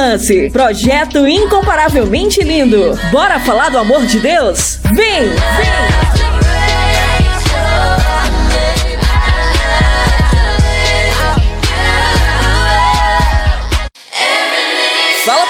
lance. Projeto incomparavelmente lindo. Bora falar do amor de Deus? Vem! Vem!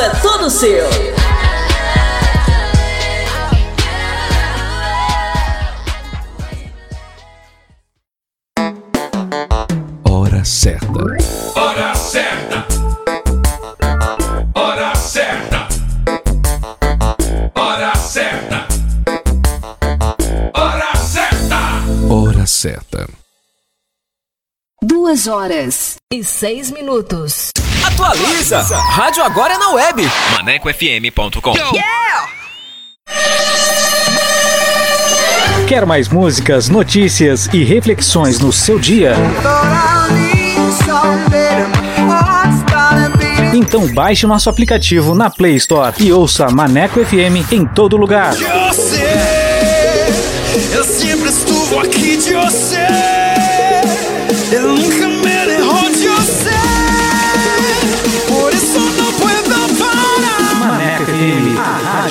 é todo seu. Hora certa. Hora certa. Hora certa. Hora certa. Hora certa. Hora certa. Duas horas. E seis minutos. Atualiza! Rádio agora é na web. ManecoFM.com. Quer mais músicas, notícias e reflexões no seu dia? Então baixe o nosso aplicativo na Play Store e ouça Maneco FM em todo lugar. Você, eu sempre estuvo aqui de você.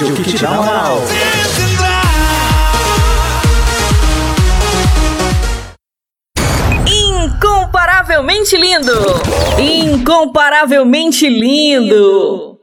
Rádio que te dá moral. Incomparavelmente lindo! Incomparavelmente lindo!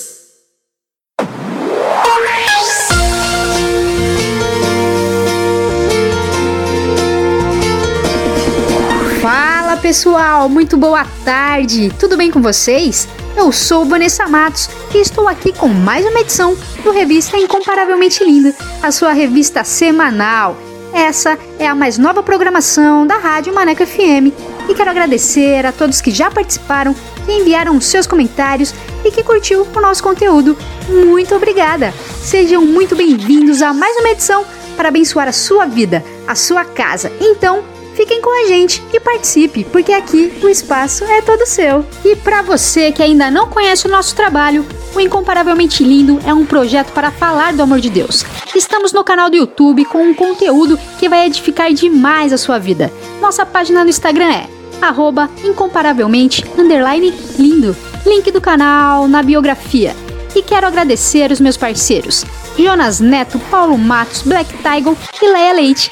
Pessoal, muito boa tarde, tudo bem com vocês? Eu sou Vanessa Matos e estou aqui com mais uma edição do Revista Incomparavelmente Linda, a sua revista semanal. Essa é a mais nova programação da Rádio Maneco FM e quero agradecer a todos que já participaram, que enviaram seus comentários e que curtiu o nosso conteúdo. Muito obrigada! Sejam muito bem-vindos a mais uma edição para abençoar a sua vida, a sua casa. Então, Fiquem com a gente e participe, porque aqui o espaço é todo seu. E para você que ainda não conhece o nosso trabalho, o Incomparavelmente Lindo é um projeto para falar do amor de Deus. Estamos no canal do YouTube com um conteúdo que vai edificar demais a sua vida. Nossa página no Instagram é arroba incomparavelmente underline lindo. Link do canal na biografia. E quero agradecer os meus parceiros, Jonas Neto, Paulo Matos, Black Tiger e Leia Leite.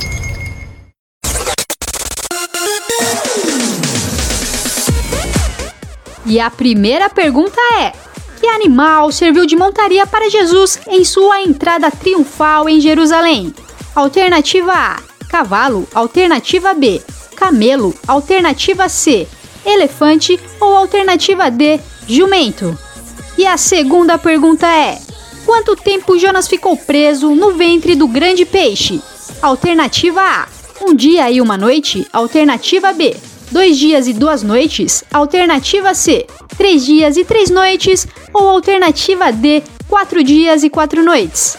E a primeira pergunta é: Que animal serviu de montaria para Jesus em sua entrada triunfal em Jerusalém? Alternativa A: cavalo. Alternativa B: camelo. Alternativa C: elefante. Ou alternativa D: jumento. E a segunda pergunta é: Quanto tempo Jonas ficou preso no ventre do grande peixe? Alternativa A: um dia e uma noite. Alternativa B: dois dias e duas noites. Alternativa C: três dias e três noites. Ou alternativa D: quatro dias e quatro noites.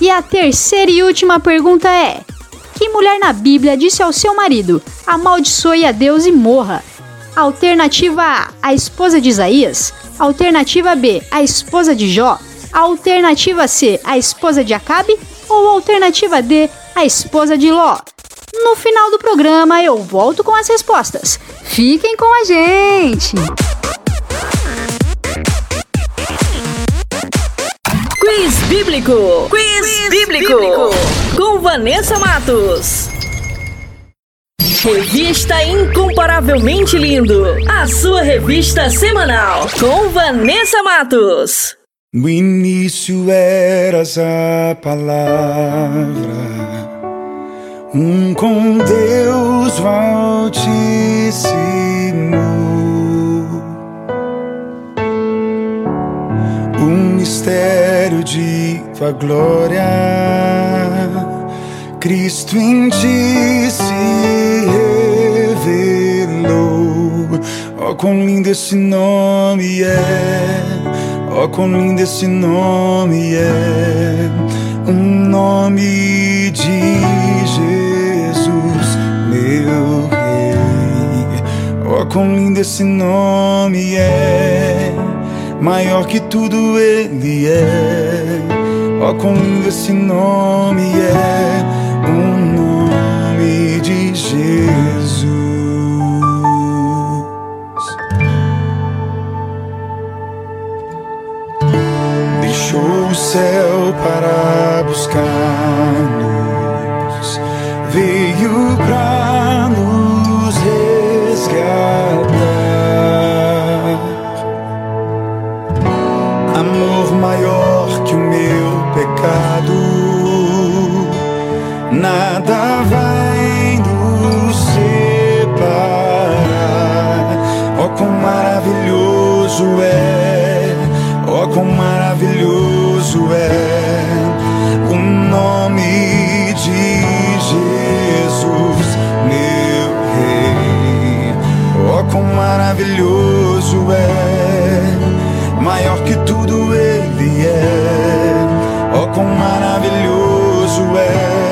E a terceira e última pergunta é: Que mulher na Bíblia disse ao seu marido: amaldiçoe a Deus e morra? Alternativa A: a esposa de Isaías. Alternativa B: a esposa de Jó. Alternativa C: a esposa de Acabe. Ou alternativa D: a esposa de Ló. No final do programa eu volto com as respostas. Fiquem com a gente! Quiz Bíblico. Quiz, bíblico. Com Vanessa Matos. Revista Incomparavelmente Lindo. A sua revista semanal. Com Vanessa Matos. No início eras a palavra, um com Deus Altíssimo. Um mistério de tua glória, Cristo em ti se revelou. Oh, quão lindo esse nome é! Oh, quão lindo esse nome é! Nome de Jesus, meu Rei. Oh, quão lindo esse nome é! Maior que tudo ele é. Oh, quão lindo esse nome é! Um nome de Jesus. Deixou o céu para maravilhoso é, maior que tudo ele é. Oh, quão maravilhoso é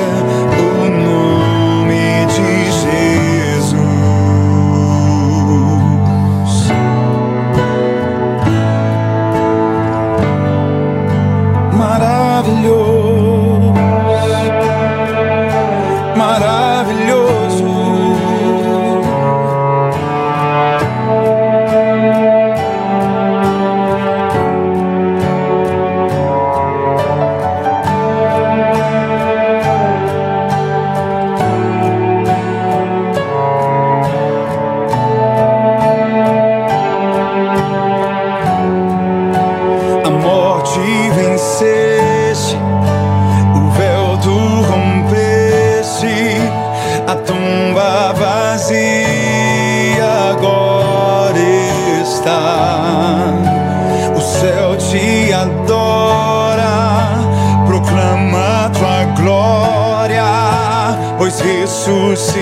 pois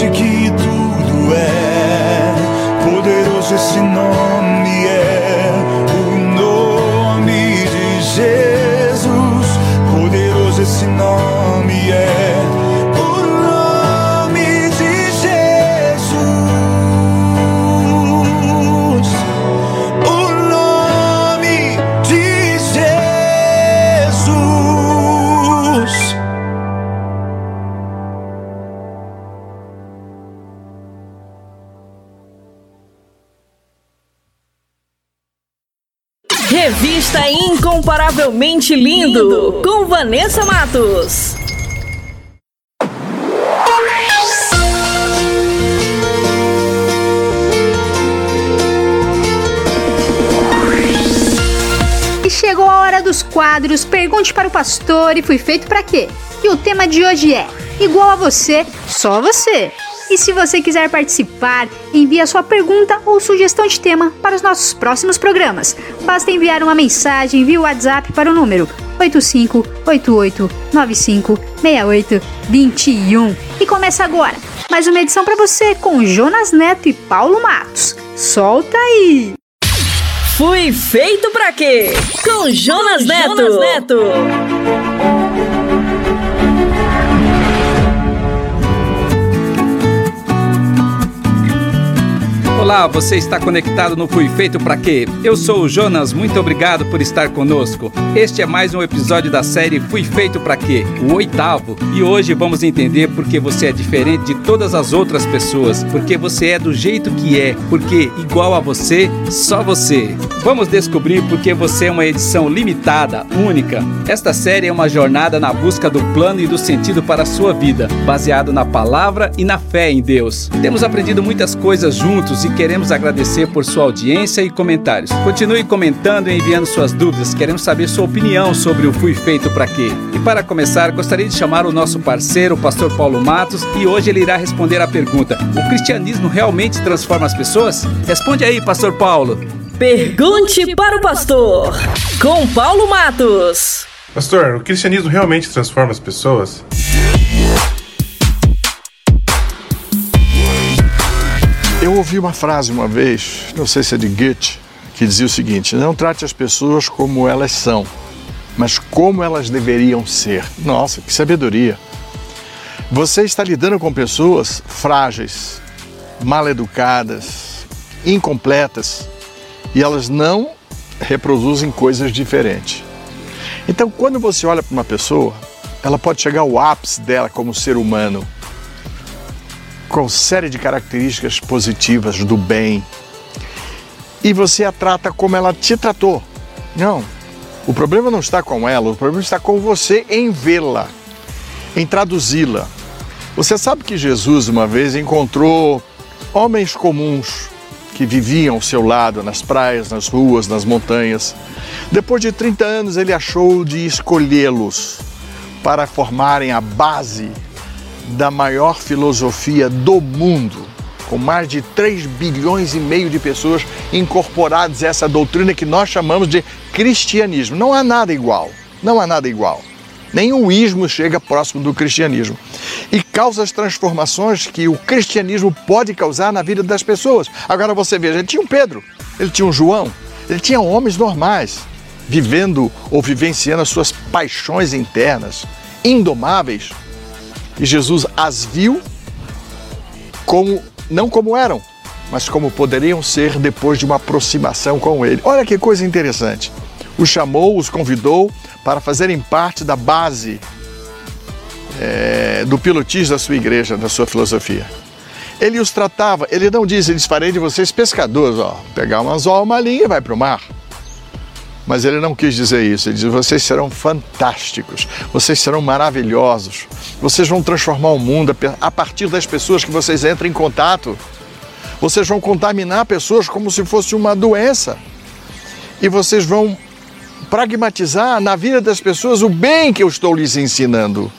forte que Incomparavelmente Lindo, com Vanessa Matos. E chegou a hora dos quadros Pergunte para o Pastor e Fui Feito para Quê? E o tema de hoje é Igual a você, só você. E se você quiser participar, envie a sua pergunta ou sugestão de tema para os nossos próximos programas. Basta enviar uma mensagem via WhatsApp para o número 8588956821. E começa agora mais uma edição para você com Jonas Neto e Paulo Matos. Solta aí! Fui feito pra quê? Com Jonas Neto. Jonas Neto. Olá, você está conectado no Fui Feito Pra Quê? Eu sou o Jonas, muito obrigado por estar conosco. Este é mais um episódio da série Fui Feito Pra Quê? O oitavo. E hoje vamos entender por que você é diferente de todas as outras pessoas, porque você é do jeito que é, porque igual a você, só você. Vamos descobrir porque você é uma edição limitada, única. Esta série é uma jornada na busca do plano e do sentido para a sua vida, baseado na palavra e na fé em Deus. Temos aprendido muitas coisas juntos e queremos agradecer por sua audiência e comentários. Continue comentando e enviando suas dúvidas, queremos saber sua opinião sobre o Fui Feito Pra Quê. E para começar, gostaria de chamar o nosso parceiro, o pastor Paulo Matos, e hoje ele irá responder a pergunta: O cristianismo realmente transforma as pessoas? Responde aí, pastor Paulo. Pergunte para o pastor, com Paulo Matos. Pastor, o cristianismo realmente transforma as pessoas? Eu ouvi uma frase uma vez, não sei se é de Goethe, que dizia o seguinte: Não trate as pessoas como elas são, mas como elas deveriam ser. Nossa, que sabedoria! Você está lidando com pessoas frágeis, mal educadas, incompletas e elas não reproduzem coisas diferentes. Então, quando você olha para uma pessoa, ela pode chegar ao ápice dela como ser humano, com série de características positivas do bem, e você a trata como ela te tratou. Não. O problema não está com ela, o problema está com você em vê-la, em traduzi-la. Você sabe que Jesus uma vez encontrou homens comuns que viviam ao seu lado nas praias, nas ruas, nas montanhas. Depois de 30 anos, ele achou de escolhê-los para formarem a base da maior filosofia do mundo, com mais de 3 bilhões e meio de pessoas incorporadas a essa doutrina que nós chamamos de cristianismo. Não há nada igual, não há nada igual. Nenhum ismo chega próximo do cristianismo. E causa as transformações que o cristianismo pode causar na vida das pessoas. Agora você veja, ele tinha um Pedro, ele tinha um João, ele tinha homens normais, vivendo ou vivenciando as suas paixões internas, indomáveis. E Jesus as viu como não como eram, mas como poderiam ser depois de uma aproximação com Ele. Olha que coisa interessante. Os chamou, os convidou para fazerem parte da base é, do pilotismo da sua igreja, da sua filosofia. Ele os tratava, ele não diz, eles farei de vocês pescadores, ó, pegar um anzol, uma linha e vai para o mar. Mas ele não quis dizer isso, ele diz: vocês serão fantásticos, vocês serão maravilhosos, vocês vão transformar o mundo a partir das pessoas que vocês entram em contato. Vocês vão contaminar pessoas como se fosse uma doença. E vocês vão pragmatizar na vida das pessoas o bem que eu estou lhes ensinando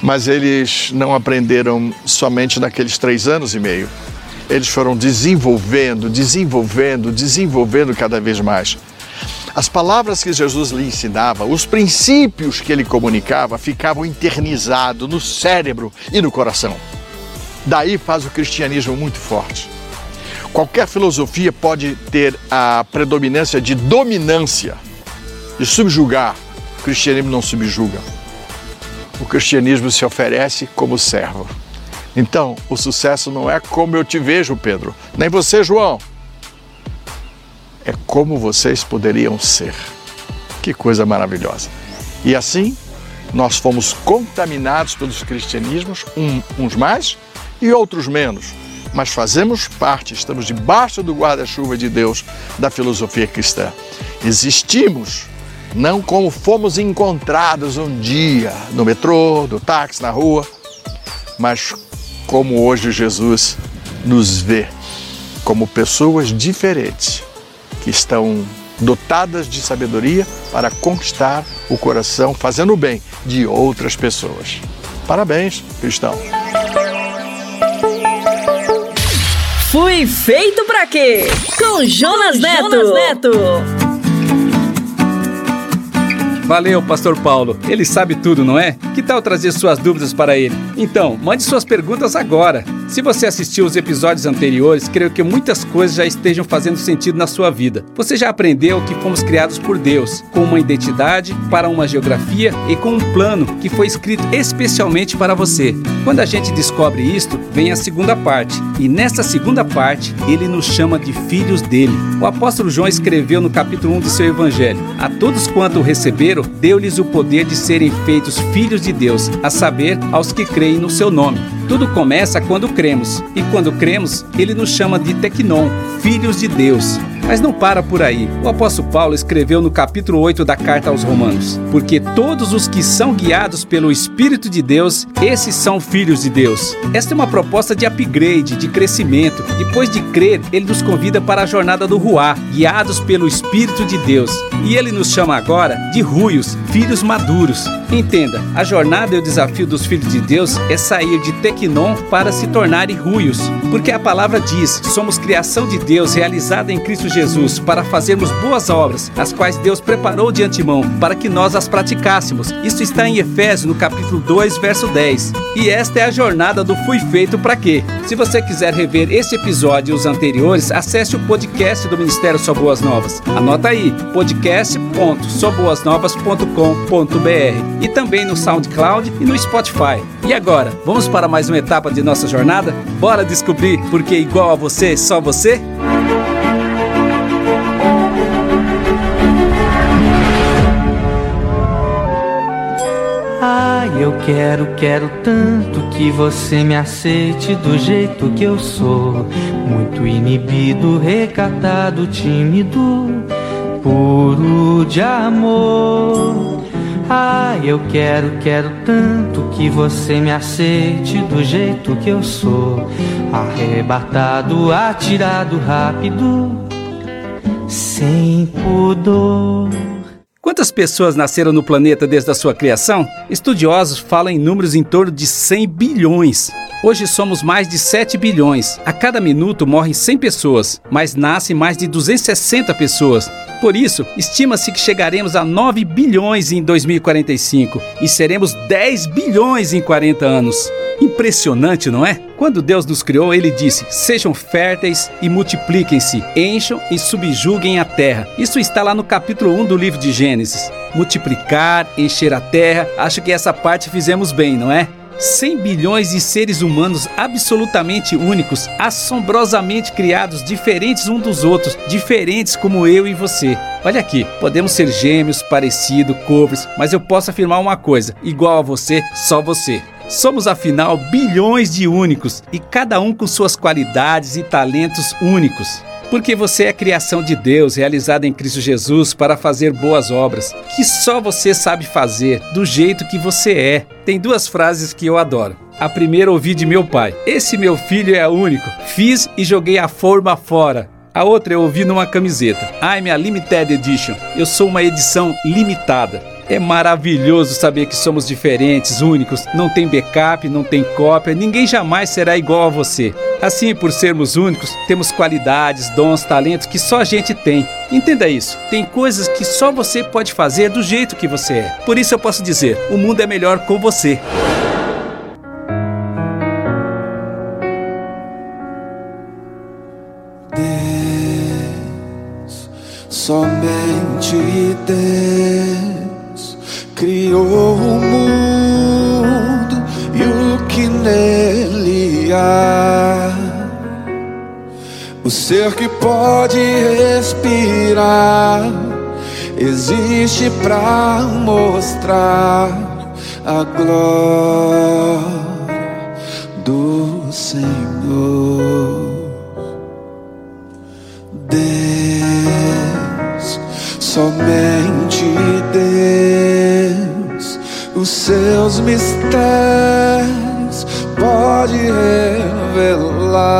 mas eles não aprenderam somente naqueles três anos e meio. Eles foram desenvolvendo, desenvolvendo, desenvolvendo cada vez mais. As palavras que Jesus lhe ensinava, os princípios que ele comunicava, ficavam internizados no cérebro e no coração. Daí faz o cristianismo muito forte. Qualquer filosofia pode ter a predominância de dominância, de subjugar. O cristianismo não subjuga o cristianismo se oferece como servo. Então, o sucesso não é como eu te vejo, Pedro, nem você, João. É como vocês poderiam ser. Que coisa maravilhosa. E assim, nós fomos contaminados pelos cristianismos, uns mais e outros menos. Mas fazemos parte, estamos debaixo do guarda-chuva de Deus da filosofia cristã. Existimos não como fomos encontrados um dia no metrô, no táxi, na rua, mas como hoje Jesus nos vê como pessoas diferentes que estão dotadas de sabedoria para conquistar o coração, fazendo o bem de outras pessoas. Parabéns, cristão. Fui feito para quê? Com Jonas Neto. Jonas Neto. Valeu, Pastor Paulo. Ele sabe tudo, não é? Que tal trazer suas dúvidas para ele? Então, mande suas perguntas agora. Se você assistiu os episódios anteriores, creio que muitas coisas já estejam fazendo sentido na sua vida. Você já aprendeu que fomos criados por Deus, com uma identidade, para uma geografia e com um plano que foi escrito especialmente para você. Quando a gente descobre isto, vem a segunda parte. E nessa segunda parte, ele nos chama de filhos dele. O apóstolo João escreveu no capítulo 1 de seu evangelho: A todos quanto o receberam, deu-lhes o poder de serem feitos filhos de Deus, a saber, aos que creem no seu nome. Tudo começa quando cremos, e quando cremos, ele nos chama de Tecnon, filhos de Deus. Mas não para por aí. O apóstolo Paulo escreveu no capítulo 8 da carta aos Romanos: Porque todos os que são guiados pelo Espírito de Deus, esses são filhos de Deus. Esta é uma proposta de upgrade, de crescimento. Depois de crer, ele nos convida para a jornada do Ruá, guiados pelo Espírito de Deus. E ele nos chama agora de Ruios, filhos maduros. Entenda, a jornada e o desafio dos filhos de Deus é sair de Tequinon para se tornarem ruios. Porque a palavra diz: somos criação de Deus realizada em Cristo Jesus para fazermos boas obras, as quais Deus preparou de antemão para que nós as praticássemos. Isso está em Efésios, no capítulo 2, verso 10. E esta é a jornada do Fui Feito para Quê? Se você quiser rever esse episódio e os anteriores, acesse o podcast do Ministério Só Boas Novas. Anota aí, podcast.soboasnovas.com.br e também no SoundCloud e no Spotify. E agora, vamos para mais uma etapa de nossa jornada? Bora descobrir porque igual a você, só você? Eu quero, quero tanto que você me aceite do jeito que eu sou. Muito inibido, recatado, tímido, puro de amor. Ah, eu quero, quero tanto que você me aceite do jeito que eu sou. Arrebatado, atirado, rápido, sem pudor. Quantas pessoas nasceram no planeta desde a sua criação? Estudiosos falam em números em torno de 100 bilhões. Hoje somos mais de 7 bilhões. A cada minuto morrem 100 pessoas, mas nascem mais de 260 pessoas. Por isso, estima-se que chegaremos a 9 bilhões em 2045 e seremos 10 bilhões em 40 anos. Impressionante, não é? Quando Deus nos criou, ele disse: Sejam férteis e multipliquem-se, encham e subjuguem a terra. Isso está lá no capítulo 1 do livro de Gênesis. Multiplicar, encher a terra, acho que essa parte fizemos bem, não é? 100 bilhões de seres humanos absolutamente únicos, assombrosamente criados, diferentes um dos outros, diferentes como eu e você. Olha aqui, podemos ser gêmeos, parecidos, covers, mas eu posso afirmar uma coisa: igual a você, só você. Somos afinal bilhões de únicos e cada um com suas qualidades e talentos únicos. Porque você é criação de Deus, realizada em Cristo Jesus para fazer boas obras, que só você sabe fazer, do jeito que você é. Tem duas frases que eu adoro. A primeira ouvi de meu pai: Esse meu filho é único. Fiz e joguei a forma fora. A outra eu ouvi numa camiseta. I'm a limited edition. Eu sou uma edição limitada. É maravilhoso saber que somos diferentes, únicos, não tem backup, não tem cópia, ninguém jamais será igual a você. Assim, por sermos únicos, temos qualidades, dons, talentos que só a gente tem. Entenda isso. Tem coisas que só você pode fazer do jeito que você é. Por isso eu posso dizer: o mundo é melhor com você. Criou o mundo e o que nele há. O ser que pode respirar existe para mostrar a glória do Senhor. Deus, somente Deus, os seus mistérios pode revelar.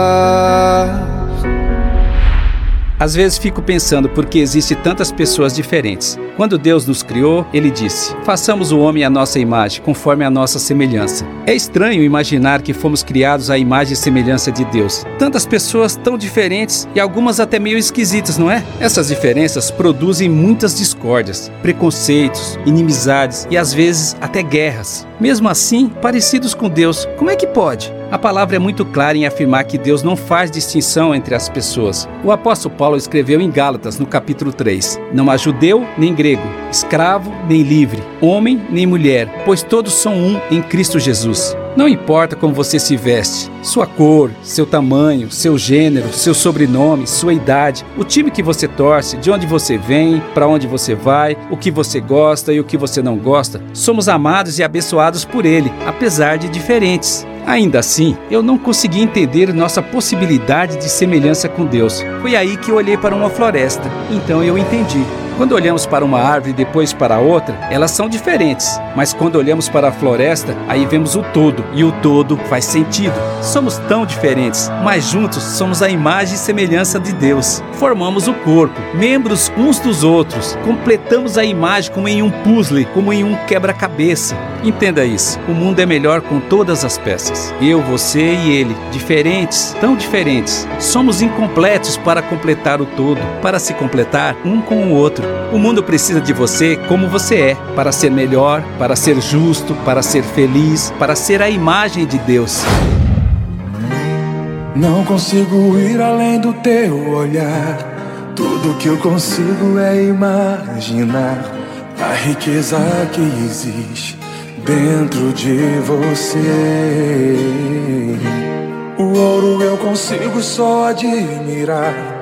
Às vezes fico pensando por que existe tantas pessoas diferentes. Quando Deus nos criou, ele disse: "Façamos o homem à nossa imagem, conforme a nossa semelhança". É estranho imaginar que fomos criados à imagem e semelhança de Deus. Tantas pessoas tão diferentes e algumas até meio esquisitas, não é? Essas diferenças produzem muitas discórdias, preconceitos, inimizades e às vezes até guerras. Mesmo assim, parecidos com Deus, como é que pode? A palavra é muito clara em afirmar que Deus não faz distinção entre as pessoas. O apóstolo Paulo escreveu em Gálatas, no capítulo 3: Não há judeu nem grego, escravo nem livre, homem nem mulher, pois todos são um em Cristo Jesus. Não importa como você se veste, sua cor, seu tamanho, seu gênero, seu sobrenome, sua idade, o time que você torce, de onde você vem, para onde você vai, o que você gosta e o que você não gosta, somos amados e abençoados por Ele, apesar de diferentes. Ainda assim, eu não consegui entender nossa possibilidade de semelhança com Deus. Foi aí que eu olhei para uma floresta. Então eu entendi. Quando olhamos para uma árvore e depois para outra, elas são diferentes. Mas quando olhamos para a floresta, aí vemos o todo, e o todo faz sentido. Somos tão diferentes, mas juntos somos a imagem e semelhança de Deus. Formamos o corpo, membros uns dos outros. Completamos a imagem como em um puzzle, como em um quebra-cabeça. Entenda isso. O mundo é melhor com todas as peças. Eu, você e ele, diferentes, tão diferentes. Somos incompletos para completar o todo, para se completar um com o outro. O mundo precisa de você como você é, para ser melhor, para ser justo, para ser feliz, para ser a imagem de Deus. Não consigo ir além do teu olhar. Tudo que eu consigo é imaginar a riqueza que existe dentro de você. O ouro eu consigo só admirar,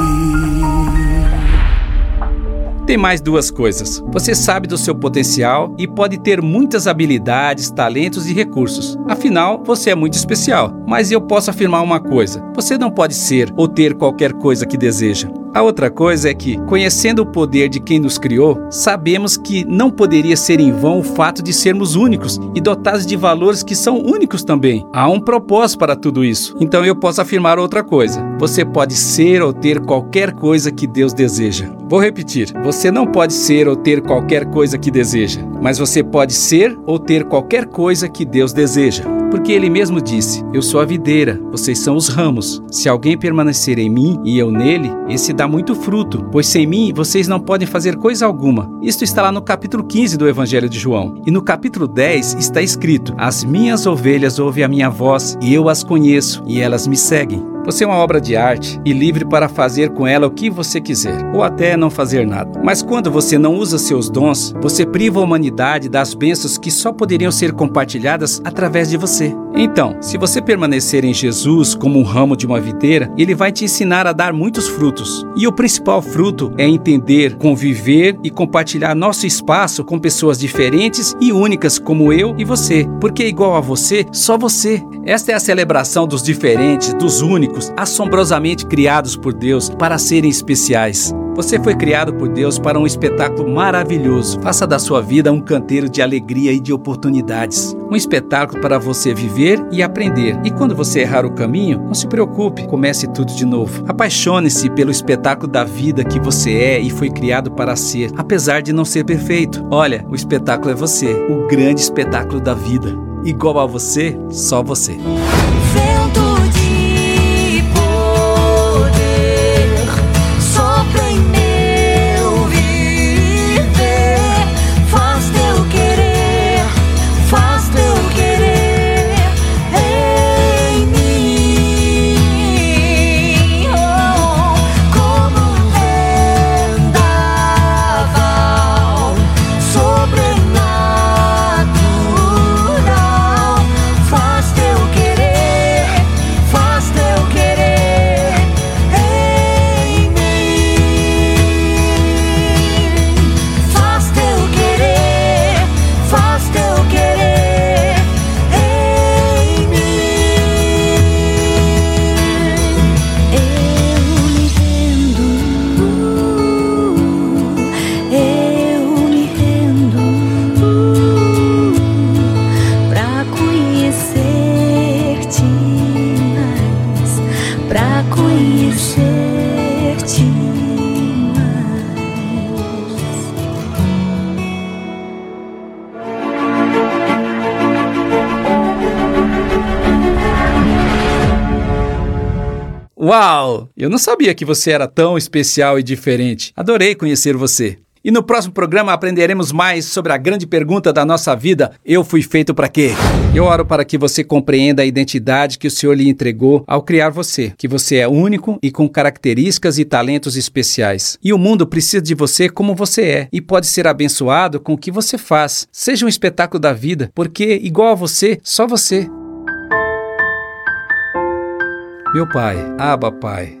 Tem mais duas coisas. Você sabe do seu potencial e pode ter muitas habilidades, talentos e recursos. Afinal, você é muito especial. Mas eu posso afirmar uma coisa: você não pode ser ou ter qualquer coisa que deseja. A outra coisa é que, conhecendo o poder de quem nos criou, sabemos que não poderia ser em vão o fato de sermos únicos e dotados de valores que são únicos também. Há um propósito para tudo isso. Então eu posso afirmar outra coisa: você pode ser ou ter qualquer coisa que Deus deseja. Vou repetir: você não pode ser ou ter qualquer coisa que deseja, mas você pode ser ou ter qualquer coisa que Deus deseja. Porque ele mesmo disse: Eu sou a videira, vocês são os ramos. Se alguém permanecer em mim e eu nele, esse dá muito fruto, pois sem mim vocês não podem fazer coisa alguma. Isto está lá no capítulo 15 do Evangelho de João. E no capítulo 10 está escrito: As minhas ovelhas ouvem a minha voz, e eu as conheço, e elas me seguem. Você é uma obra de arte e livre para fazer com ela o que você quiser, ou até não fazer nada. Mas quando você não usa seus dons, você priva a humanidade das bênçãos que só poderiam ser compartilhadas através de você. Então, se você permanecer em Jesus como um ramo de uma videira, ele vai te ensinar a dar muitos frutos. E o principal fruto é entender, conviver e compartilhar nosso espaço com pessoas diferentes e únicas como eu e você, porque igual a você, só você. Esta é a celebração dos diferentes, dos únicos únicos, assombrosamente criados por Deus para serem especiais. Você foi criado por Deus para um espetáculo maravilhoso. Faça da sua vida um canteiro de alegria e de oportunidades. Um espetáculo para você viver e aprender. E quando você errar o caminho, não se preocupe, comece tudo de novo. Apaixone-se pelo espetáculo da vida que você é e foi criado para ser, apesar de não ser perfeito. Olha, o espetáculo é você, o grande espetáculo da vida. Igual a você, só você. Sabia que você era tão especial e diferente. Adorei conhecer você. E no próximo programa aprenderemos mais sobre a grande pergunta da nossa vida: eu fui feito para quê? Eu oro para que você compreenda a identidade que o Senhor lhe entregou ao criar você, que você é único e com características e talentos especiais. E o mundo precisa de você como você é e pode ser abençoado com o que você faz. Seja um espetáculo da vida, porque igual a você, só você. Meu Pai, Aba Pai,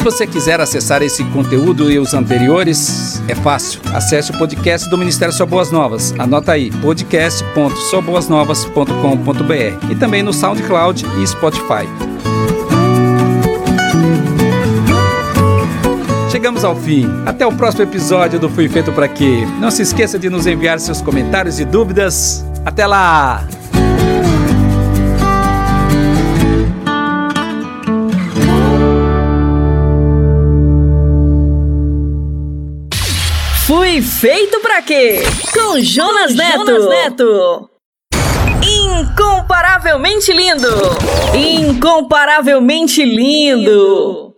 Se você quiser acessar esse conteúdo e os anteriores, é fácil. Acesse o podcast do Ministério Só Boas Novas. Anota aí, podcast.soboasnovas.com.br e também no SoundCloud e Spotify. Chegamos ao fim. Até o próximo episódio do Fui Feito Pra Quê. Não se esqueça de nos enviar seus comentários e dúvidas. Até lá! Fui feito pra quê? Com Jonas, Com Neto. Jonas Neto. Incomparavelmente lindo. Incomparavelmente lindo.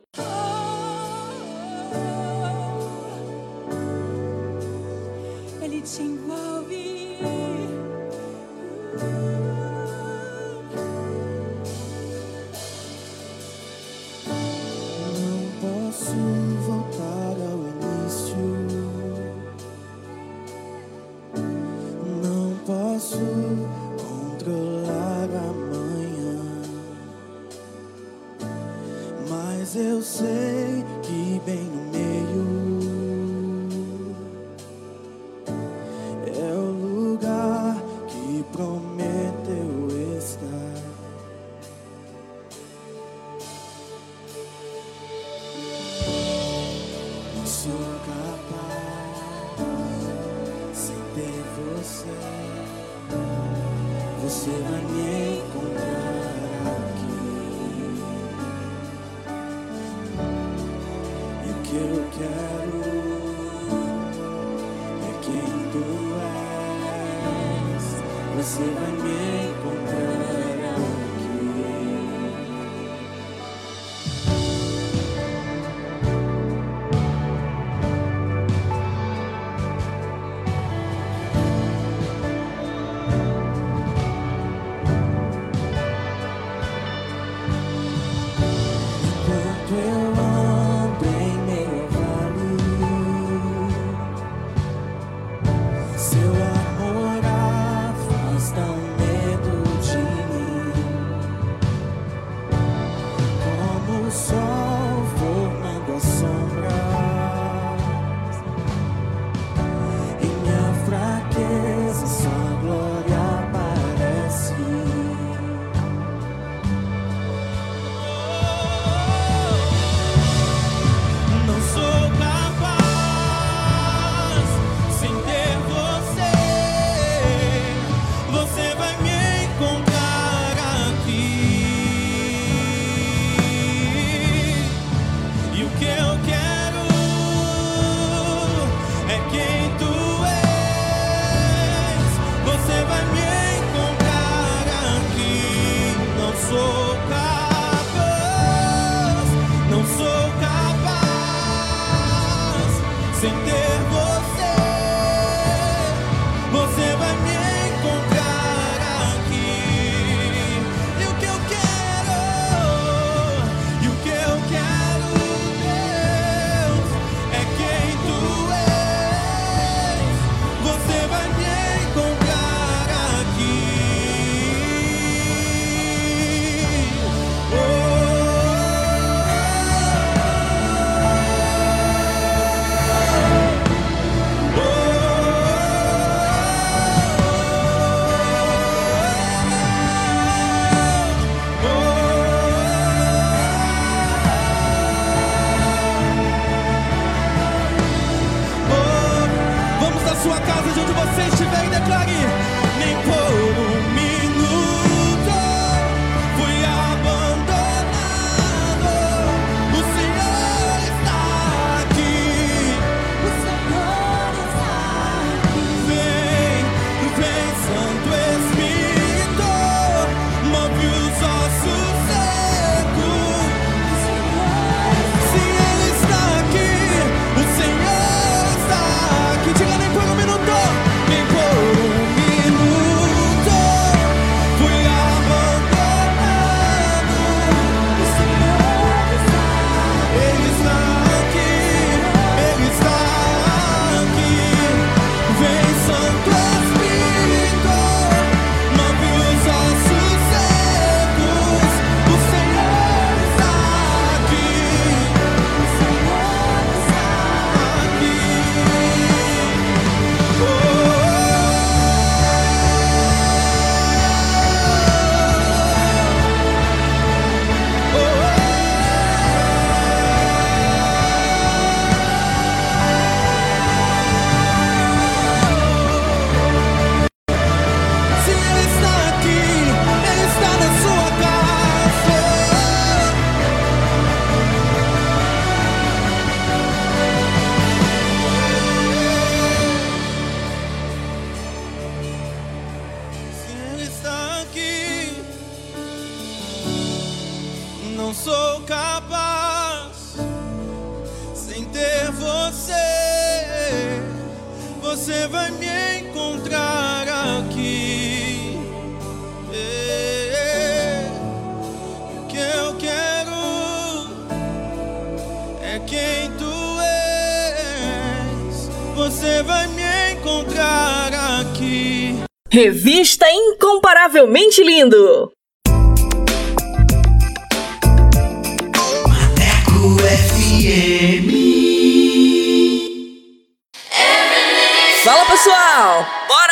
você vai me encontrar aqui. Revista incomparavelmente lindo. Mateco FM. Fala pessoal, bora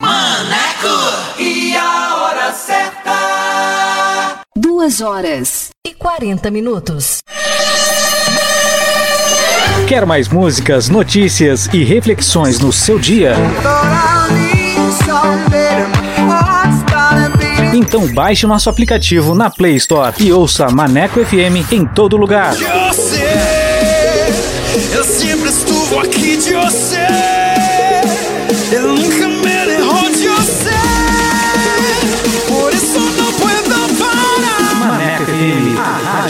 Maneco e a hora certa. Duas horas e 40 minutos. Quer mais músicas, notícias e reflexões no seu dia? Então baixe nosso aplicativo na Play Store e ouça Maneco FM em todo lugar. Você, eu sempre estuve aqui de você.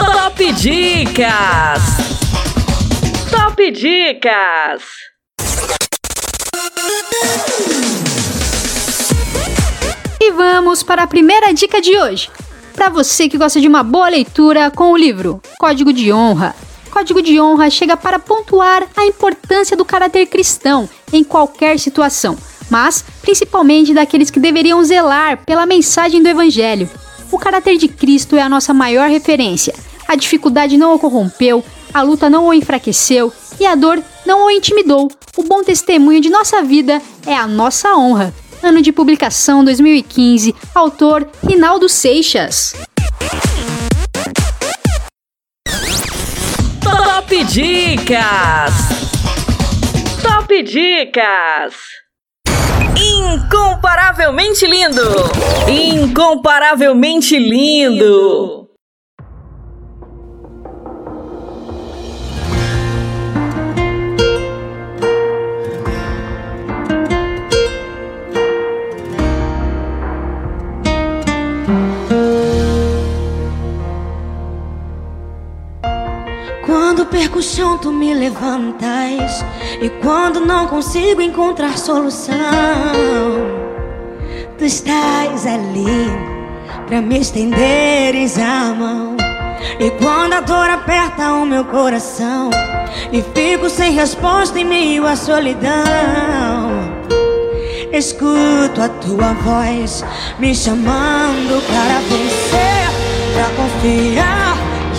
Top Dicas. Top Dicas. E vamos para a primeira dica de hoje. Para você que gosta de uma boa leitura com o livro Código de Honra. Código de Honra chega para pontuar a importância do caráter cristão em qualquer situação, mas principalmente daqueles que deveriam zelar pela mensagem do Evangelho. O caráter de Cristo é a nossa maior referência. A dificuldade não o corrompeu, a luta não o enfraqueceu e a dor não o intimidou. O bom testemunho de nossa vida é a nossa honra. Ano de publicação 2015, autor Rinaldo Seixas. Top Dicas! Top Dicas! Incomparavelmente lindo! Incomparavelmente lindo! Perco o chão, tu me levantas. E quando não consigo encontrar solução, tu estás ali pra me estenderes a mão. E quando a dor aperta o meu coração, e fico sem resposta em meio à solidão. Escuto a tua voz me chamando para vencer, pra confiar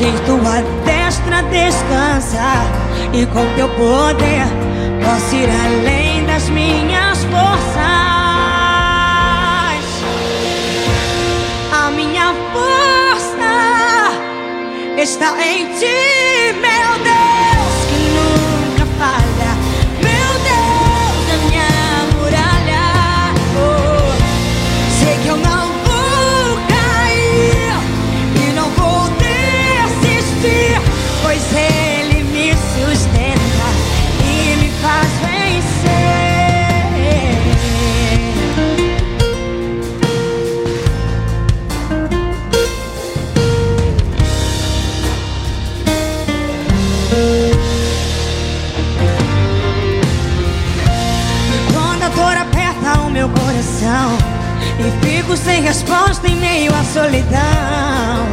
em tua destra descansa e com teu poder posso ir além das minhas forças. A minha força está em ti, meu fico sem resposta em meio à solidão.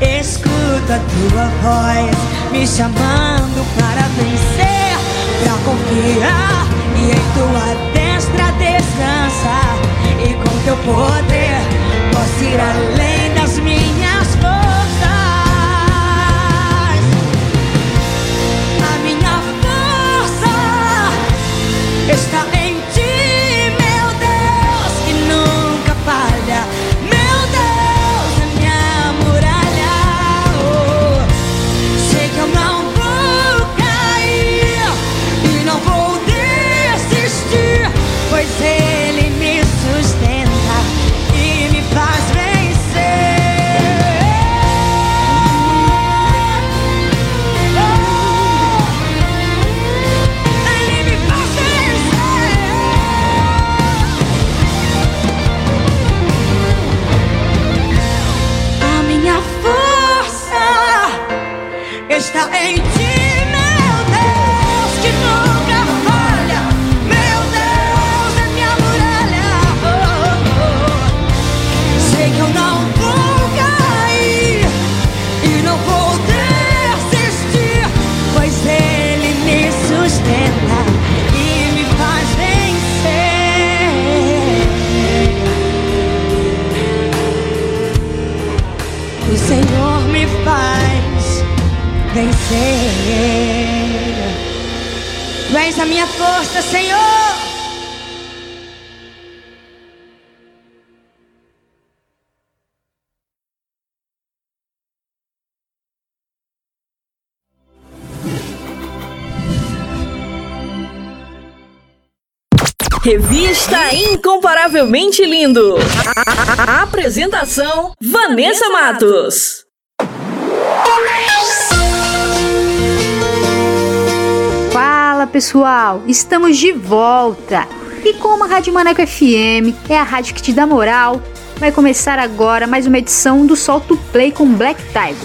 Escuta tua voz me chamando para vencer, para confiar e em tua destra descansar. E com teu poder posso ir além és a minha força, Senhor. Revista Incomparavelmente Lindo. A- Apresentação: Vanessa Matos. Pessoal, estamos de volta! E como a Rádio Maneco FM é a rádio que te dá moral, vai começar agora mais uma edição do Solto Play com Black Tiger.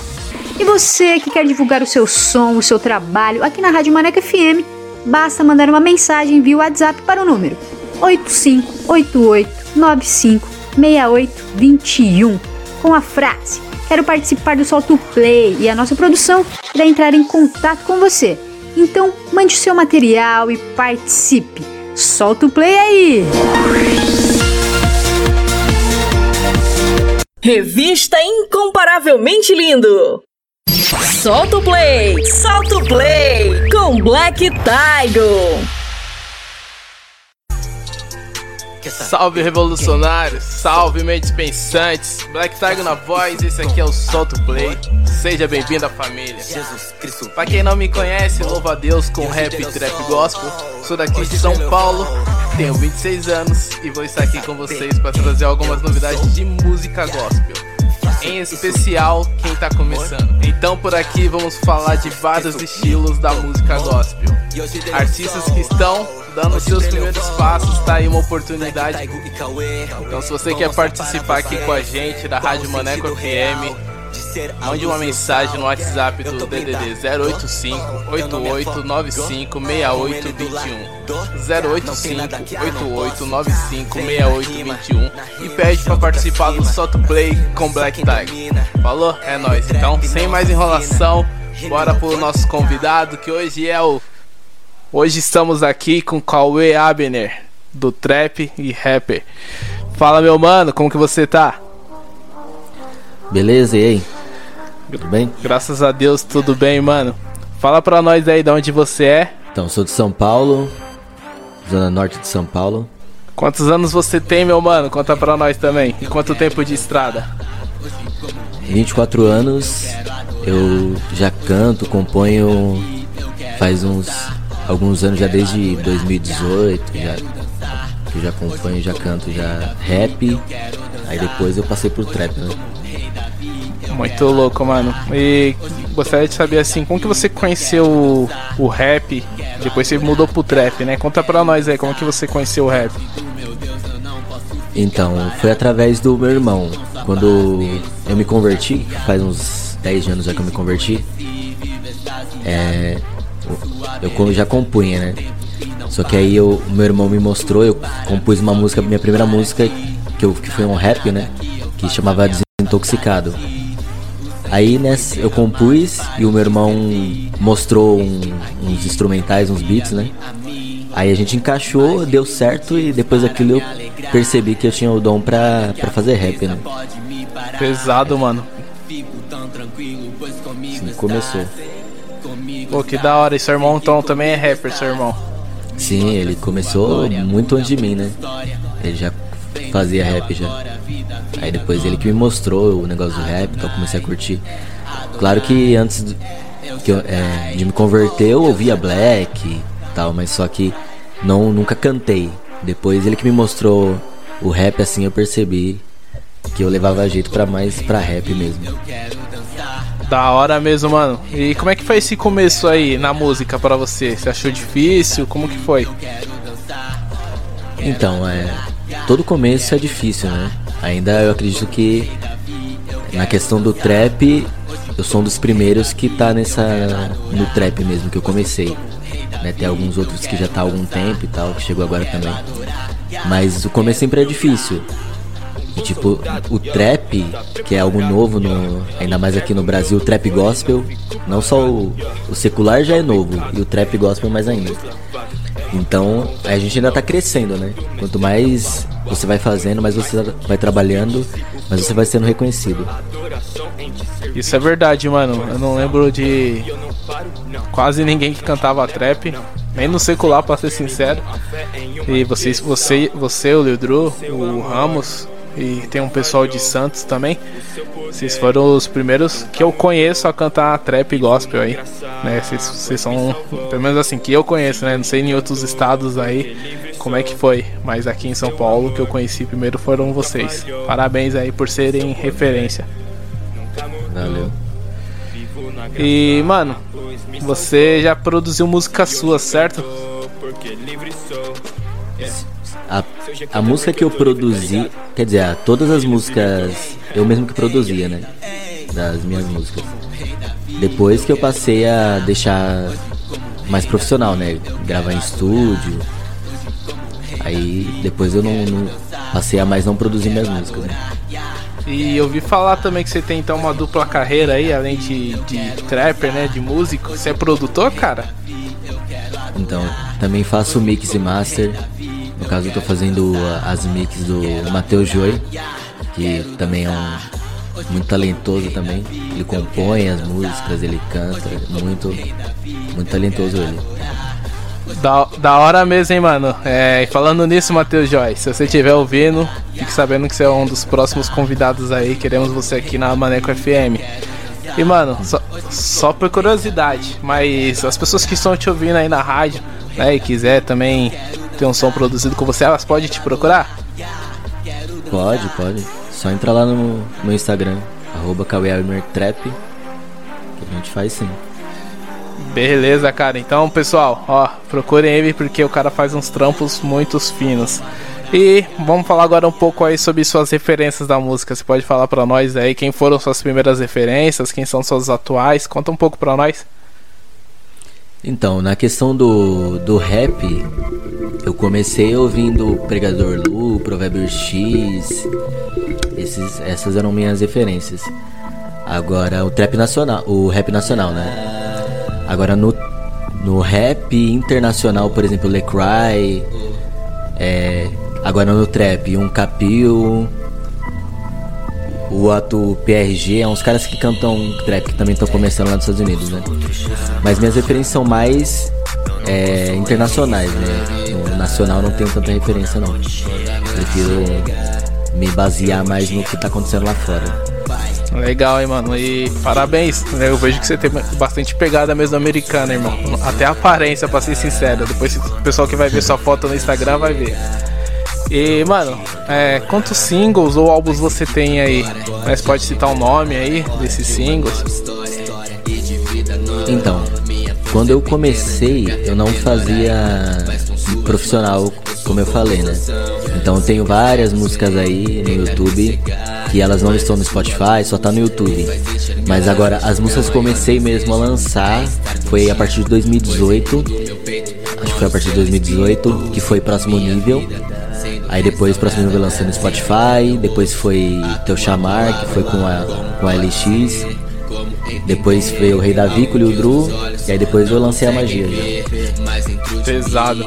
E você que quer divulgar o seu som, o seu trabalho aqui na Rádio Maneco FM, basta mandar uma mensagem via WhatsApp para o número 8588956821 com a frase Quero participar do Solto Play e a nossa produção irá entrar em contato com você. Então, mande seu material e participe. Solta o play aí! Revista Incomparavelmente Lindo. Solta o play, solta o play com Black Tiger. Salve revolucionários, salve mentes pensantes, Black Tiger na voz, esse aqui é o Solto Play. Seja bem-vindo à família. Pra quem não me conhece, louva a Deus com rap e trap gospel. Sou daqui de São Paulo, tenho 26 anos e vou estar aqui com vocês para trazer algumas novidades de música gospel. Em especial quem tá começando. Então por aqui vamos falar de vários estilos da música gospel. Artistas que estão dando seus primeiros passos, tá aí uma oportunidade. Então se você quer participar aqui com a gente da Rádio Maneco FM, mande uma mensagem no WhatsApp do DDD 085 8895 6821 085 8895 6821 e pede pra participar do Solto Play com Black Tiger. Falou? É nóis. Então, sem mais enrolação, bora pro nosso convidado que hoje é o. Hoje estamos aqui com Cauê Abner, do Trap e Rapper. Fala meu mano, como que você tá? Beleza, e aí? Tudo bem? Graças a Deus, tudo bem, mano. Fala pra nós aí de onde você é. Então, sou de São Paulo, zona norte de São Paulo. Quantos anos você tem, meu mano? Conta pra nós também. E quanto tempo de estrada? 24 anos, eu já canto, componho faz uns alguns anos já desde 2018, já que eu já componho, já canto já rap. Aí depois eu passei pro trap, né? Muito louco, mano. E gostaria de saber assim, como que você conheceu o, o rap? Depois você mudou pro trap, né? Conta pra nós aí, como que você conheceu o rap? Então, foi através do meu irmão. Quando eu me converti, faz uns 10 anos já que eu me converti, é, eu já compunha, né? Só que aí eu, meu irmão me mostrou, eu compus uma música, minha primeira música, que, eu, que foi um rap, né? Que chamava Desintoxicado. Aí nessa, eu compus e o meu irmão mostrou um, uns instrumentais, uns beats, né? Aí a gente encaixou, deu certo e depois daquilo eu percebi que eu tinha o dom pra, pra fazer rap, né? Pesado, mano. Sim, começou. Pô, que da hora. E seu irmão então também é rapper, seu irmão? Sim, ele começou muito antes de mim, né? Ele já fazia rap já. Aí depois ele que me mostrou o negócio do rap, então eu comecei a curtir. Claro que antes do, que eu, é, de me converter eu ouvia black e tal, mas só que não nunca cantei. Depois ele que me mostrou o rap assim eu percebi que eu levava jeito para mais para rap mesmo. Da hora mesmo, mano. E como é que foi esse começo aí na música para você? Você achou difícil? Como que foi? Então, é, todo começo é difícil, né? Ainda eu acredito que na questão do trap, eu sou um dos primeiros que tá nessa no trap mesmo que eu comecei. Né? Tem alguns outros que já tá há algum tempo e tal, que chegou agora também. Mas o começo sempre é difícil. E, tipo, o trap, que é algo novo, no, ainda mais aqui no Brasil, o trap gospel, não só o, o secular já é novo, e o trap gospel mais ainda. Então, a gente ainda tá crescendo, né? Quanto mais você vai fazendo, mais você vai trabalhando, mais você vai sendo reconhecido. Isso é verdade, mano. Eu não lembro de quase ninguém que cantava trap, nem no secular, pra ser sincero. E vocês, você, você, o Leodro, o Ramos, e tem um pessoal de Santos também. Vocês foram os primeiros que eu conheço a cantar trap gospel aí, né? Vocês, vocês são, pelo menos assim, que eu conheço, né? Não sei em outros estados aí como é que foi, mas aqui em São Paulo que eu conheci primeiro foram vocês. Parabéns aí por serem referência. Valeu. E, mano, você já produziu música sua, certo? A, a música que eu produzi, quer dizer, todas as músicas eu mesmo que produzia, né? Das minhas músicas. Depois que eu passei a deixar mais profissional, né? Gravar em estúdio. Aí depois eu não, não passei a mais não produzir minhas músicas. Né? E eu ouvi falar também que você tem então uma dupla carreira aí, além de, de trapper, né? De músico. Você é produtor, cara? Então, também faço mix e master. No caso, eu tô fazendo as mix do Matheus Joy, que também é um muito talentoso também. Ele compõe as músicas, ele canta, muito, muito talentoso ele. Da, da hora mesmo, hein, mano. É, falando nisso, Matheus Joy, se você estiver ouvindo, fique sabendo que você é um dos próximos convidados aí. Queremos você aqui na Maneco FM. E, mano, só, só por curiosidade, mas as pessoas que estão te ouvindo aí na rádio, né, e quiser também ter um som produzido com você, elas podem te procurar? Pode, pode. Só entrar lá no, no Instagram, arroba Trap, que a gente faz sim. Beleza, cara. Então, pessoal, ó, procurem ele porque o cara faz uns trampos muito finos. E vamos falar agora um pouco aí sobre suas referências da música. Você pode falar para nós aí quem foram suas primeiras referências, quem são suas atuais? Conta um pouco para nós. Então, na questão do, do rap, eu comecei ouvindo Pregador Lu, Provérbio X, esses, essas eram minhas referências. Agora, o trap nacional, o rap nacional, né? Agora no, no rap internacional, por exemplo, Lecry, é, agora no trap, um Capil, o ato PRG, é uns caras que cantam trap que também estão começando lá nos Estados Unidos, né? Mas minhas referências são mais é, internacionais, né? No nacional não tenho tanta referência não. Prefiro me basear mais no que tá acontecendo lá fora. Legal, hein, mano. E parabéns. Né? Eu vejo que você tem bastante pegada mesmo americana, irmão. Até a aparência, pra ser sincero. Depois o pessoal que vai ver sua foto no Instagram vai ver. E, mano, é, quantos singles ou álbuns você tem aí? Mas pode citar o um nome aí desses singles? Então, quando eu comecei, eu não fazia profissional, como eu falei, né? Então tenho várias músicas aí no YouTube que elas não estão no Spotify, só tá no YouTube. Mas agora as músicas que comecei mesmo a lançar foi a partir de 2018. Acho que foi a partir de 2018, que foi Próximo Nível. Aí depois Próximo Nível lançando no Spotify, depois foi Teu Chamar, que foi com a, com a LX. Depois veio o Rei Davi com o Lil Dru, e aí depois eu lancei a magia já. Pesado.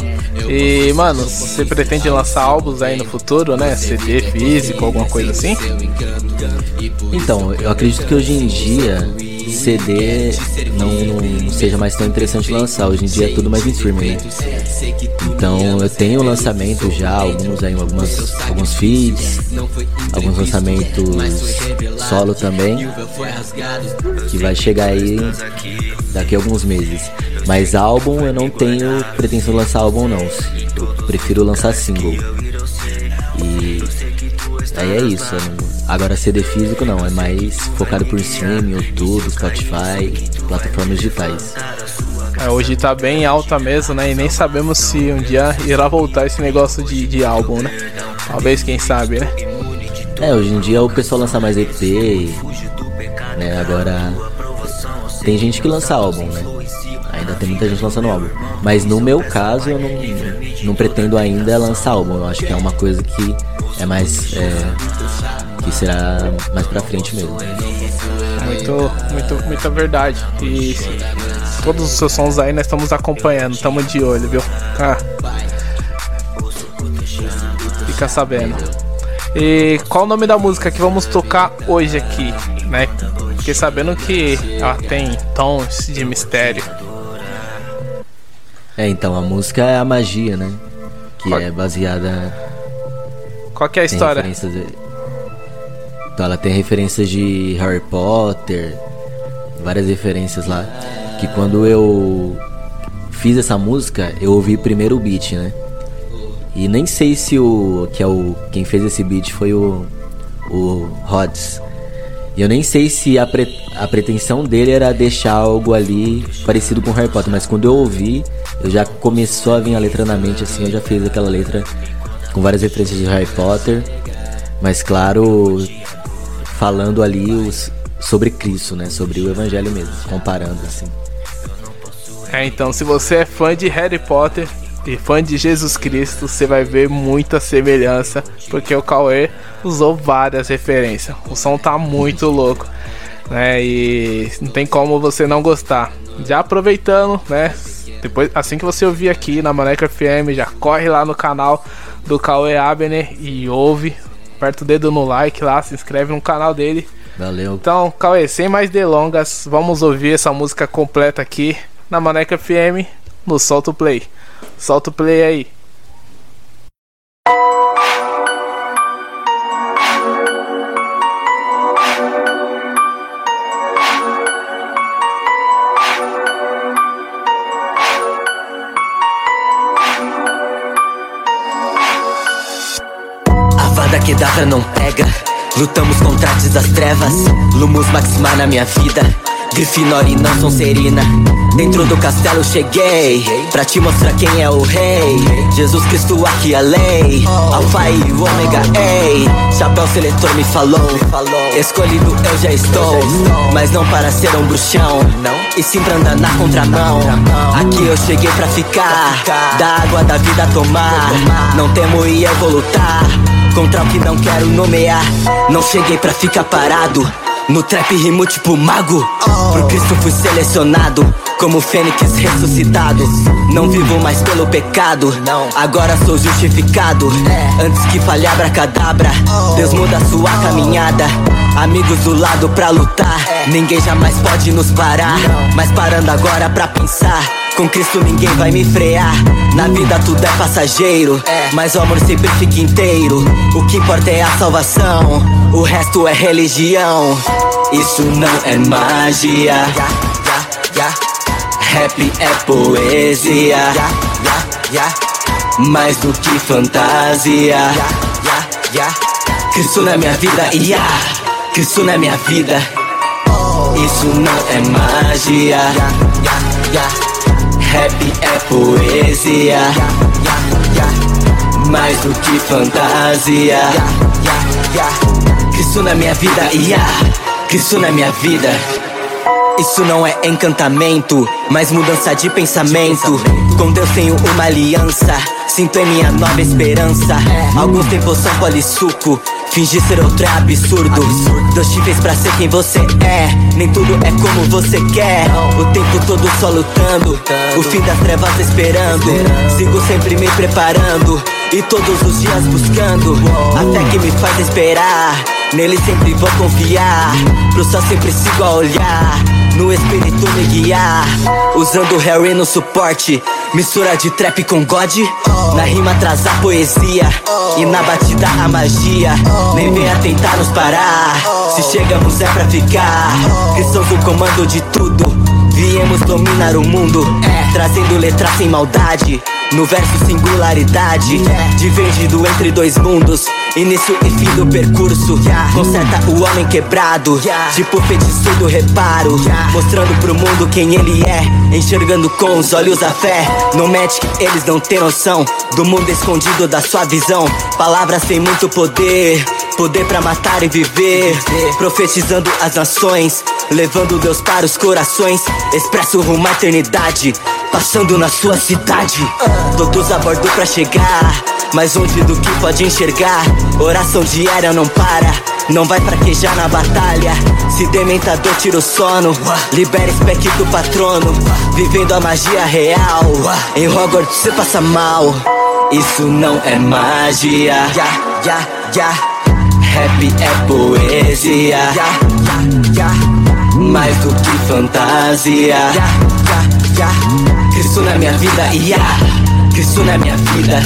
E, mano, você pretende lançar álbuns aí no futuro, né? CD físico, alguma coisa assim? Então, eu acredito que hoje em dia CD não, não seja mais tão interessante lançar. Hoje em dia é tudo mais em streaming. né? Então eu tenho lançamento já, alguns aí, algumas, alguns feeds, alguns lançamentos solo também, que vai chegar aí daqui a alguns meses. Mas álbum eu não tenho pretensão de lançar álbum não. Eu prefiro lançar single. E aí é isso. Agora CD físico não, é mais focado por streaming, YouTube, Spotify, plataformas digitais. É, hoje tá bem alta mesmo, né? E nem sabemos se um dia irá voltar esse negócio de, de álbum, né? Talvez, quem sabe, né? É, hoje em dia o pessoal lança mais EP, né? Agora tem gente que lança álbum, né? Ainda tem muita gente lançando álbum. Mas no meu caso eu não, não pretendo ainda lançar álbum. Eu acho que é uma coisa que é mais. é, que será mais pra frente mesmo. Muito, muito, muita verdade. E todos os seus sons aí nós estamos acompanhando, estamos de olho, viu? Ah. Fica sabendo. E qual o nome da música que vamos tocar hoje aqui, né? Fiquei sabendo que ela tem tons de mistério. É, então a música é a magia, né? Que é baseada. Qual que é a tem história? referências de- Então ela tem referências de Harry Potter, várias referências lá. Que quando eu fiz essa música, eu ouvi primeiro o beat, né? E nem sei se o. que é o. quem fez esse beat foi o. o Rods. E eu nem sei se a, pre- a pretensão dele era deixar algo ali parecido com Harry Potter, mas quando eu ouvi, eu já começou a vir a letra na mente, assim, eu já fiz aquela letra com várias referências de Harry Potter, mas claro, falando ali os- sobre Cristo, né? Sobre o Evangelho mesmo, comparando assim. É, então, se você é fã de Harry Potter e fã de Jesus Cristo, você vai ver muita semelhança, porque o Cauê usou várias referências. O som tá muito louco, né? E não tem como você não gostar. Já aproveitando, né? Depois, assim que você ouvir aqui na Maneca FM, já corre lá no canal do Cauê Abner e ouve. Aperta o dedo no like lá, se inscreve no canal dele. Valeu. Então, Cauê, sem mais delongas, vamos ouvir essa música completa aqui na Maneca FM no Solta o Play. Solta o play aí. Avada Kedavra não pega. Lutamos contra das trevas. Lumos Maxima na minha vida. Grifinória e não Sonserina. Dentro do castelo cheguei. Pra te mostrar quem é o rei. Jesus Cristo aqui a lei. Alfa e ômega, ei. Chapéu seletor me falou. Escolhido eu já estou. Mas não para ser um bruxão. E sim pra andar na contramão. Aqui eu cheguei pra ficar. Da água da vida tomar. Não temo e eu vou lutar. Contra o que não quero nomear. Não cheguei pra ficar parado. No trap rimo tipo mago. Pro Cristo fui selecionado. Como fênix ressuscitado. Não vivo mais pelo pecado. Agora sou justificado. Antes que falhe abracadabra. Deus muda sua caminhada. Amigos do lado pra lutar. Ninguém jamais pode nos parar. Mas parando agora pra pensar. Com Cristo ninguém vai me frear. Na vida tudo é passageiro, mas o amor sempre fica inteiro. O que importa é a salvação, o resto é religião. Isso não é magia. Rap é poesia. Mais do que fantasia. Cristo na minha vida, yeah. Cristo na minha vida. Isso não é magia. Rap é poesia. Mais do que fantasia. Cristo na minha vida, yeah. Cristo na minha vida. Isso não é encantamento, mas mudança de pensamento. Com Deus tenho uma aliança, sinto em minha nova esperança. Alguns têm poção polissuco, fingir ser outro é absurdo. Deus te fez pra ser quem você é, nem tudo é como você quer. O tempo todo só lutando, o fim das trevas esperando. Sigo sempre me preparando e todos os dias buscando. Até que me faz esperar, nele sempre vou confiar. Pro céu sempre sigo a olhar no espírito me guiar. Usando Harry no suporte, mistura de trap com God. Na rima traz a poesia e na batida a magia. Nem venha tentar nos parar. Se chegamos é pra ficar. Cristãos no comando de tudo. Viemos dominar o mundo, trazendo letras sem maldade. No verso singularidade, dividido entre dois mundos. Início e fim do percurso. Conserta o homem quebrado. Tipo feitiço do reparo. Mostrando pro mundo quem ele é. Enxergando com os olhos a fé. No Magic eles não têm noção do mundo escondido da sua visão. Palavras têm muito poder. Poder pra matar e viver. Profetizando as nações. Levando Deus para os corações. Expresso rumo à eternidade. Passando na sua cidade. Todos a bordo pra chegar. Mais longe do que pode enxergar. Oração diária não para. Não vai fraquejar na batalha. Se dementador tira o sono, libera spec do patrono. Vivendo a magia real. Em Hogwarts você passa mal. Isso não é magia. Rap é poesia. Mais do que fantasia. Cristo na minha vida, ya. Cristo na minha vida.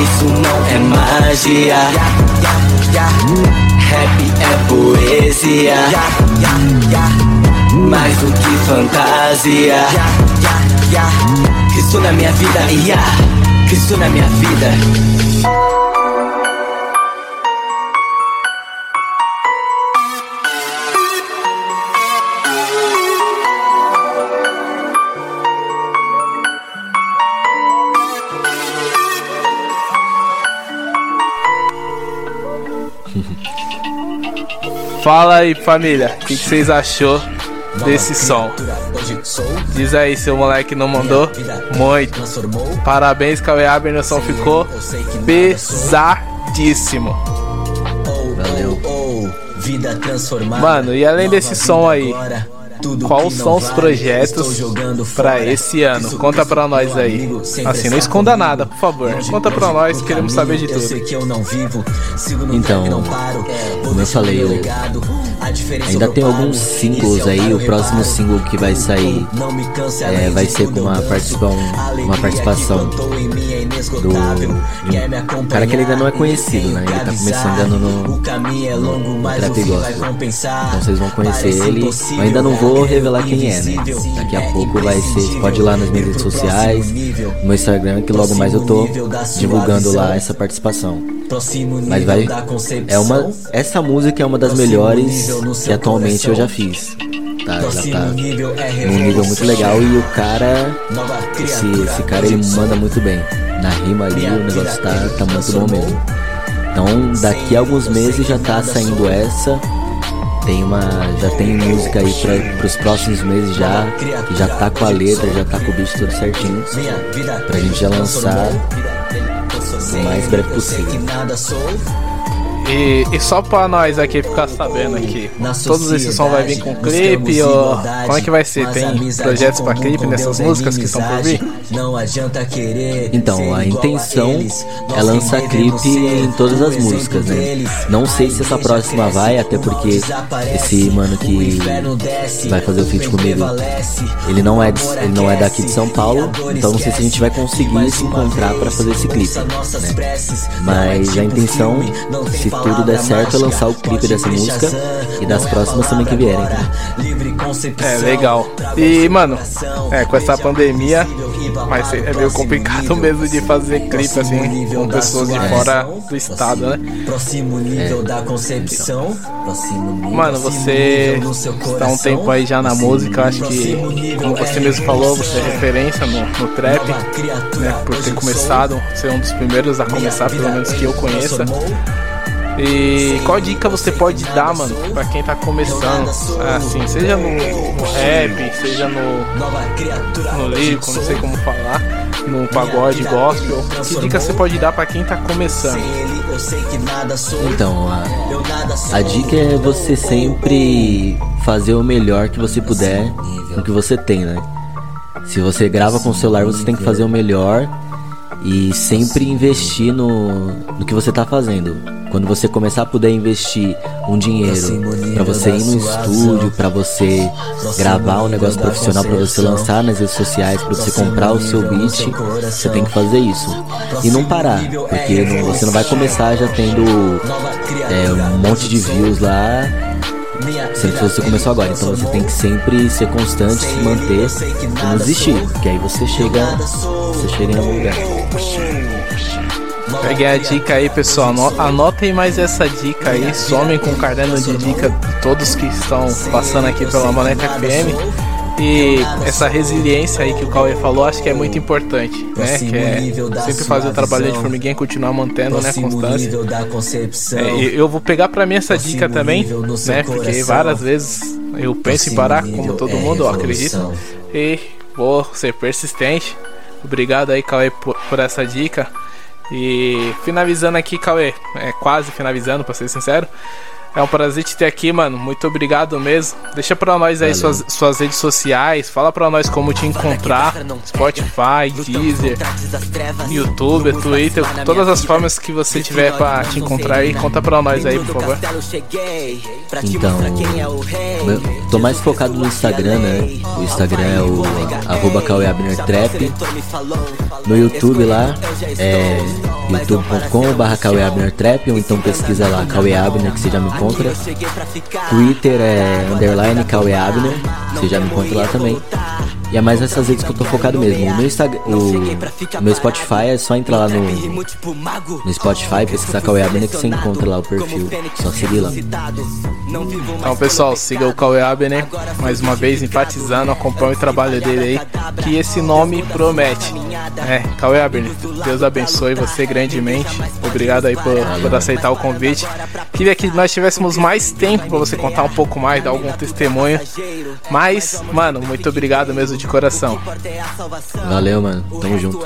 Isso não é magia. Rap é poesia. Mais do que fantasia. Cristo na minha vida, yeah. Cristo na minha vida. Fala aí, família, o que, que vocês achou desse som? Diz aí se o moleque não mandou muito. Parabéns, Cauê Aber, o som ficou pesadíssimo. Valeu. Mano, e além desse som aí, quais são os projetos pra esse ano? Conta pra nós aí. Assim, não esconda nada, por favor. Conta pra nós, queremos saber de tudo. Então, como eu falei, eu ainda tem alguns singles aí. O próximo single que vai sair é, vai ser com uma participação, uma participação do de um cara que ele ainda não é conhecido, né? Ele tá começando no, no, no trap gospel. Então vocês vão conhecer ele. Eu ainda não vou revelar quem é, né? Daqui a pouco vai ser. Você pode ir lá nas minhas redes sociais, no meu Instagram, que logo mais eu tô divulgando lá essa participação. Mas vai. É uma. Essa música é uma das melhores que atualmente eu já fiz. Tá, já tá num nível muito legal e o cara. Esse, esse cara ele manda muito bem. Na rima ali o negócio tá, tá muito bom mesmo. Então daqui a alguns meses já tá saindo essa. Tem uma. Já tem música aí pra, pros próximos meses já. Que já tá com a letra, já tá com o beat tudo certinho. Pra gente já lançar o mais breve possível. E, e só pra nós aqui ficar sabendo aqui, todos esses sons vai vir com clipe ou como é que vai ser? Tem projetos pra clipe nessas músicas que estão por vir? Então, a intenção é lançar clipe em todas as músicas, né? Não sei se essa próxima vai, até porque esse mano que vai fazer o feat comigo, ele não é, ele não é daqui de São Paulo, então não sei se a gente vai conseguir se encontrar pra fazer esse clipe, né? Mas a intenção, se tudo der certo, é lançar o clipe dessa música e das próximas também que vierem. Tá? É, legal. E, mano, é, com essa pandemia, vai ser, é meio complicado mesmo de fazer clipe assim com pessoas de fora do estado, né? Mano, você está um tempo aí já na música, acho que, como você mesmo falou, você é referência no, no trap, né? Por ter começado, ser um dos primeiros a começar, pelo menos que eu conheça. E qual dica você pode dar, mano, pra quem tá começando? Assim, seja no, rap, seja no, no lírico, não sei como falar, no pagode, gospel. Que dica você pode dar pra quem tá começando? Então, a, a dica é você sempre fazer o melhor que você puder no que você tem, né? Se você grava com o celular, você tem que fazer o melhor e sempre investir no, no que você tá fazendo. Quando você começar a poder investir um dinheiro para você ir no estúdio, para você gravar um negócio profissional, para você lançar nas redes sociais, para você comprar o seu beat, você tem que fazer isso. E não parar, porque não, você não vai começar já tendo é, um monte de views lá Que você começou agora, então você tem que sempre ser constante, se manter e não desistir, porque aí você chega, você chega em algum lugar. Peguei a dica aí, pessoal. Anotem mais essa dica aí. Somem com o caderno de dica de todos que estão passando aqui pela Maneca FM. E essa resiliência aí que o Cauê falou, acho que é muito importante, né? Que é sempre fazer o trabalho de formiguinha e continuar mantendo, né, constância. É, eu vou pegar para mim essa dica também, né? Porque várias vezes eu penso em parar, como todo mundo, eu acredito. E vou ser persistente. Obrigado aí, Cauê, por, por essa dica. E finalizando aqui, Cauê, é quase finalizando, pra ser sincero. É um prazer te ter aqui, mano. Muito obrigado mesmo. Deixa pra nós aí suas, suas redes sociais. Fala pra nós como te encontrar. Spotify, Deezer, YouTube, Twitter, todas as formas que você tiver pra te encontrar aí. Conta pra nós aí, por favor. Então, eu tô mais focado no Instagram, né? O Instagram é o arroba Trap. No YouTube lá é youtube.com.br Trap ou então pesquisa lá Cauê Abner que você já me encontra. Twitter é underline Cauê Abner, você já me encontra lá também. E é mais nessas redes que eu tô focado mesmo. O meu, Instagram, o, meu Spotify é só entrar lá no, no Spotify, pesquisar Cauê Abner que você encontra lá o perfil. Só seguir lá. Então, pessoal, siga o Cauê Abner. Mais uma vez, enfatizando, acompanhe o trabalho dele aí. Que esse nome promete. É, Cauê Abner, Deus abençoe você grandemente. Obrigado aí por, por aceitar o convite. Queria que nós tivéssemos mais tempo para você contar um pouco mais, dar algum testemunho. Mas, mano, muito obrigado mesmo de coração. Valeu, mano. Tamo junto.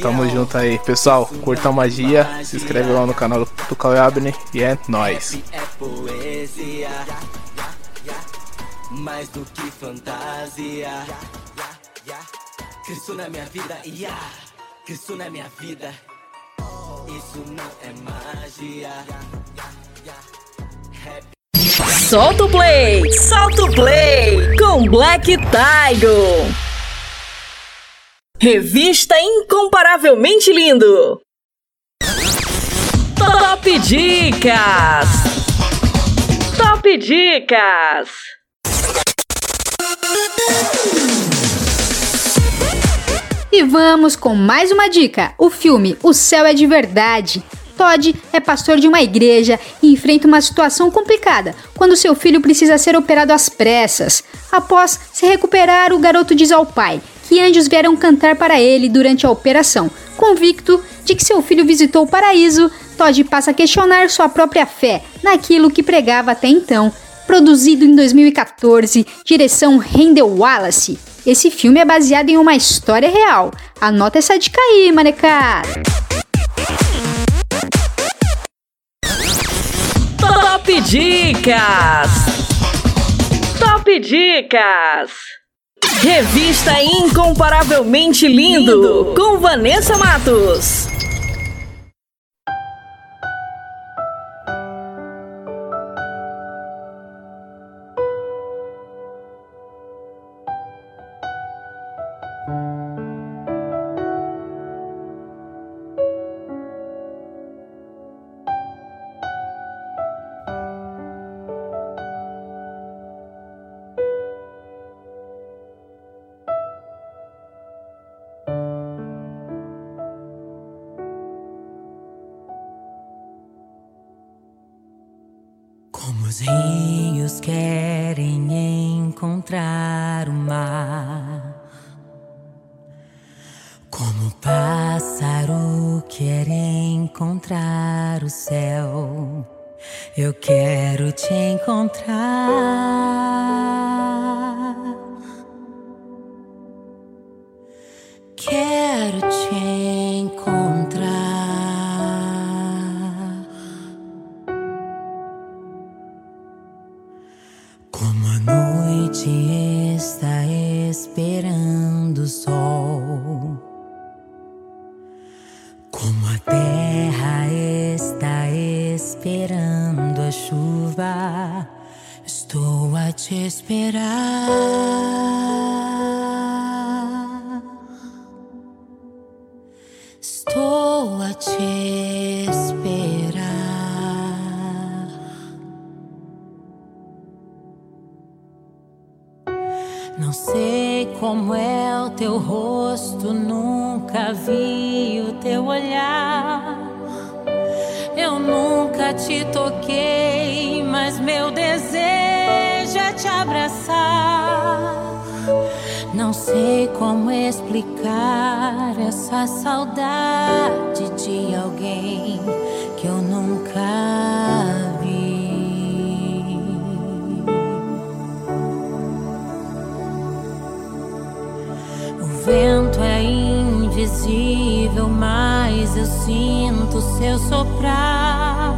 Tamo junto aí. Pessoal, curta a magia. Se inscreve lá no canal do Cauê Abner. E é nóis. Mais do que fantasia. Cristo na minha vida, yeah. Cristo na minha vida. Isso não é magia. Solta o play! Solta o play! Com Black Tiger! Revista incomparavelmente lindo! Top Dicas! Top Dicas! E vamos com mais uma dica: o filme O Céu é de Verdade. Todd é pastor de uma igreja e enfrenta uma situação complicada quando seu filho precisa ser operado às pressas. Após se recuperar, o garoto diz ao pai que anjos vieram cantar para ele durante a operação. Convicto de que seu filho visitou o paraíso, Todd passa a questionar sua própria fé naquilo que pregava até então. Produzido em 2014, direção Rendel Wallace. Esse filme é baseado em uma história real. Anota essa dica aí, manecada. Top Dicas! Top Dicas! Revista Incomparavelmente Lindo, com Vanessa Matos. a saudade de alguém que eu nunca vi. O vento é invisível, mas eu sinto seu soprar.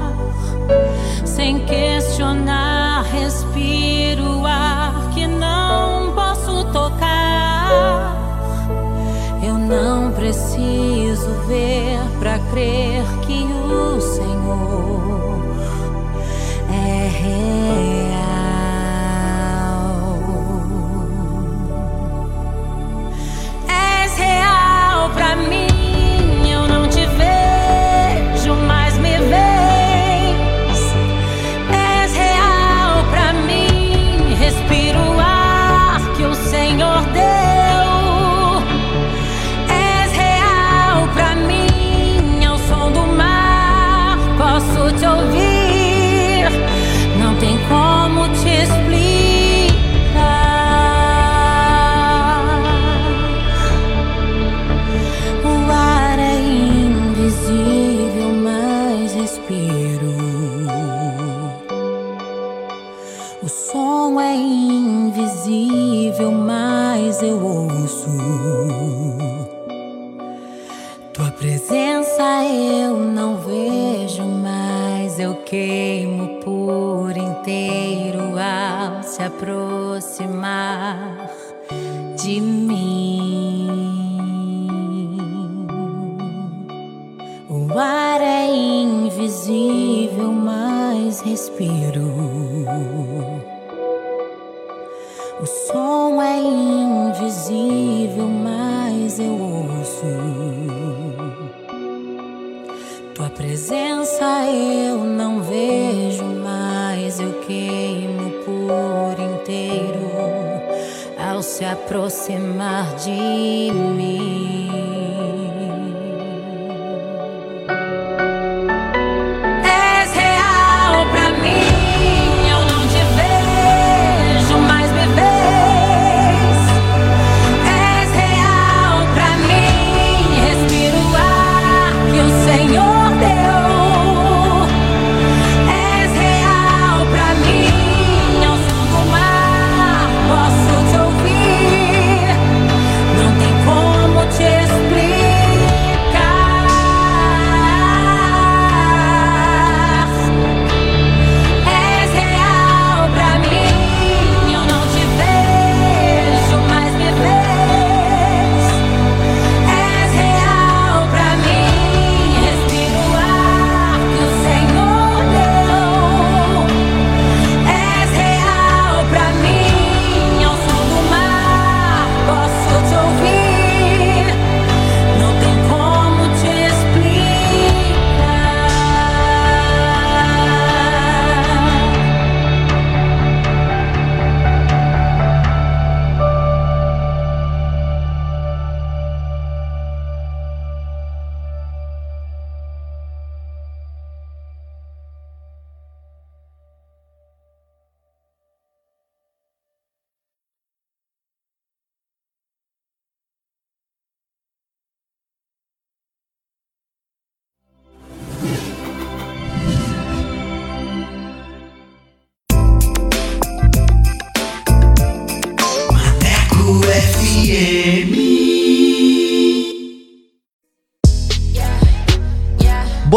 Sem questionar, respiro o ar que não posso tocar. posso ver para crer. O som é invisível, mas eu ouço. Tua presença eu não vejo, mas eu queimo por inteiro ao se aproximar de mim.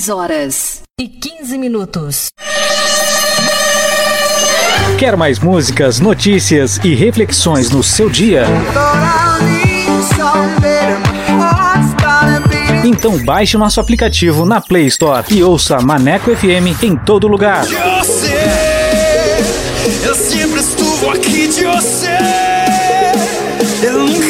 10 horas e 15 minutos. Quer mais músicas, notícias e reflexões no seu dia? Então baixe nosso aplicativo na Play Store e ouça Maneco FM em todo lugar. Eu sei, eu sempre estuvo aqui de você. Eu nunca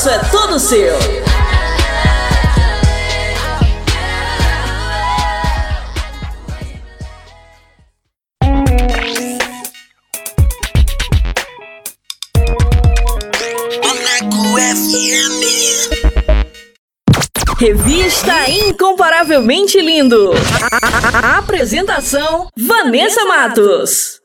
é todo seu. Revista Incomparavelmente Lindo. A apresentação: Vanessa Matos.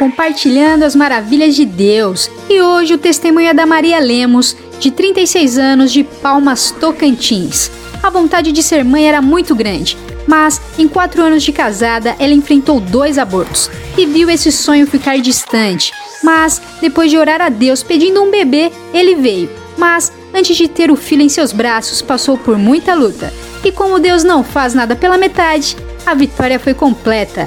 Compartilhando as maravilhas de Deus. E hoje o testemunho é da Maria Lemos, de 36 anos, de Palmas, Tocantins. A vontade de ser mãe era muito grande, mas em quatro anos de casada ela enfrentou dois abortos e viu esse sonho ficar distante. Mas depois de orar a Deus pedindo um bebê, ele veio. Mas antes de ter o filho em seus braços, passou por muita luta. E como Deus não faz nada pela metade, a vitória foi completa.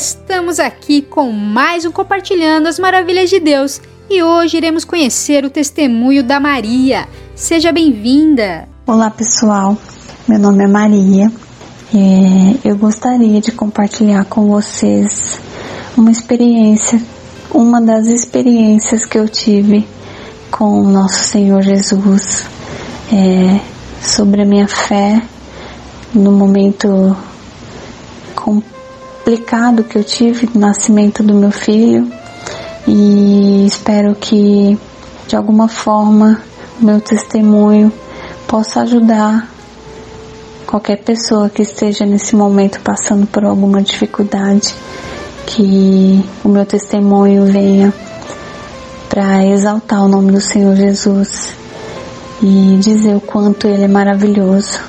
Estamos aqui com mais um Compartilhando as Maravilhas de Deus. E hoje iremos conhecer o testemunho da Maria. Seja bem-vinda! Olá pessoal, meu nome é Maria. É, eu gostaria de compartilhar com vocês uma experiência, uma das experiências que eu tive com o nosso Senhor Jesus, é, sobre a minha fé no momento complicado que eu tive no nascimento do meu filho e espero que de alguma forma meu testemunho possa ajudar qualquer pessoa que esteja nesse momento passando por alguma dificuldade, que o meu testemunho venha para exaltar o nome do Senhor Jesus e dizer o quanto Ele é maravilhoso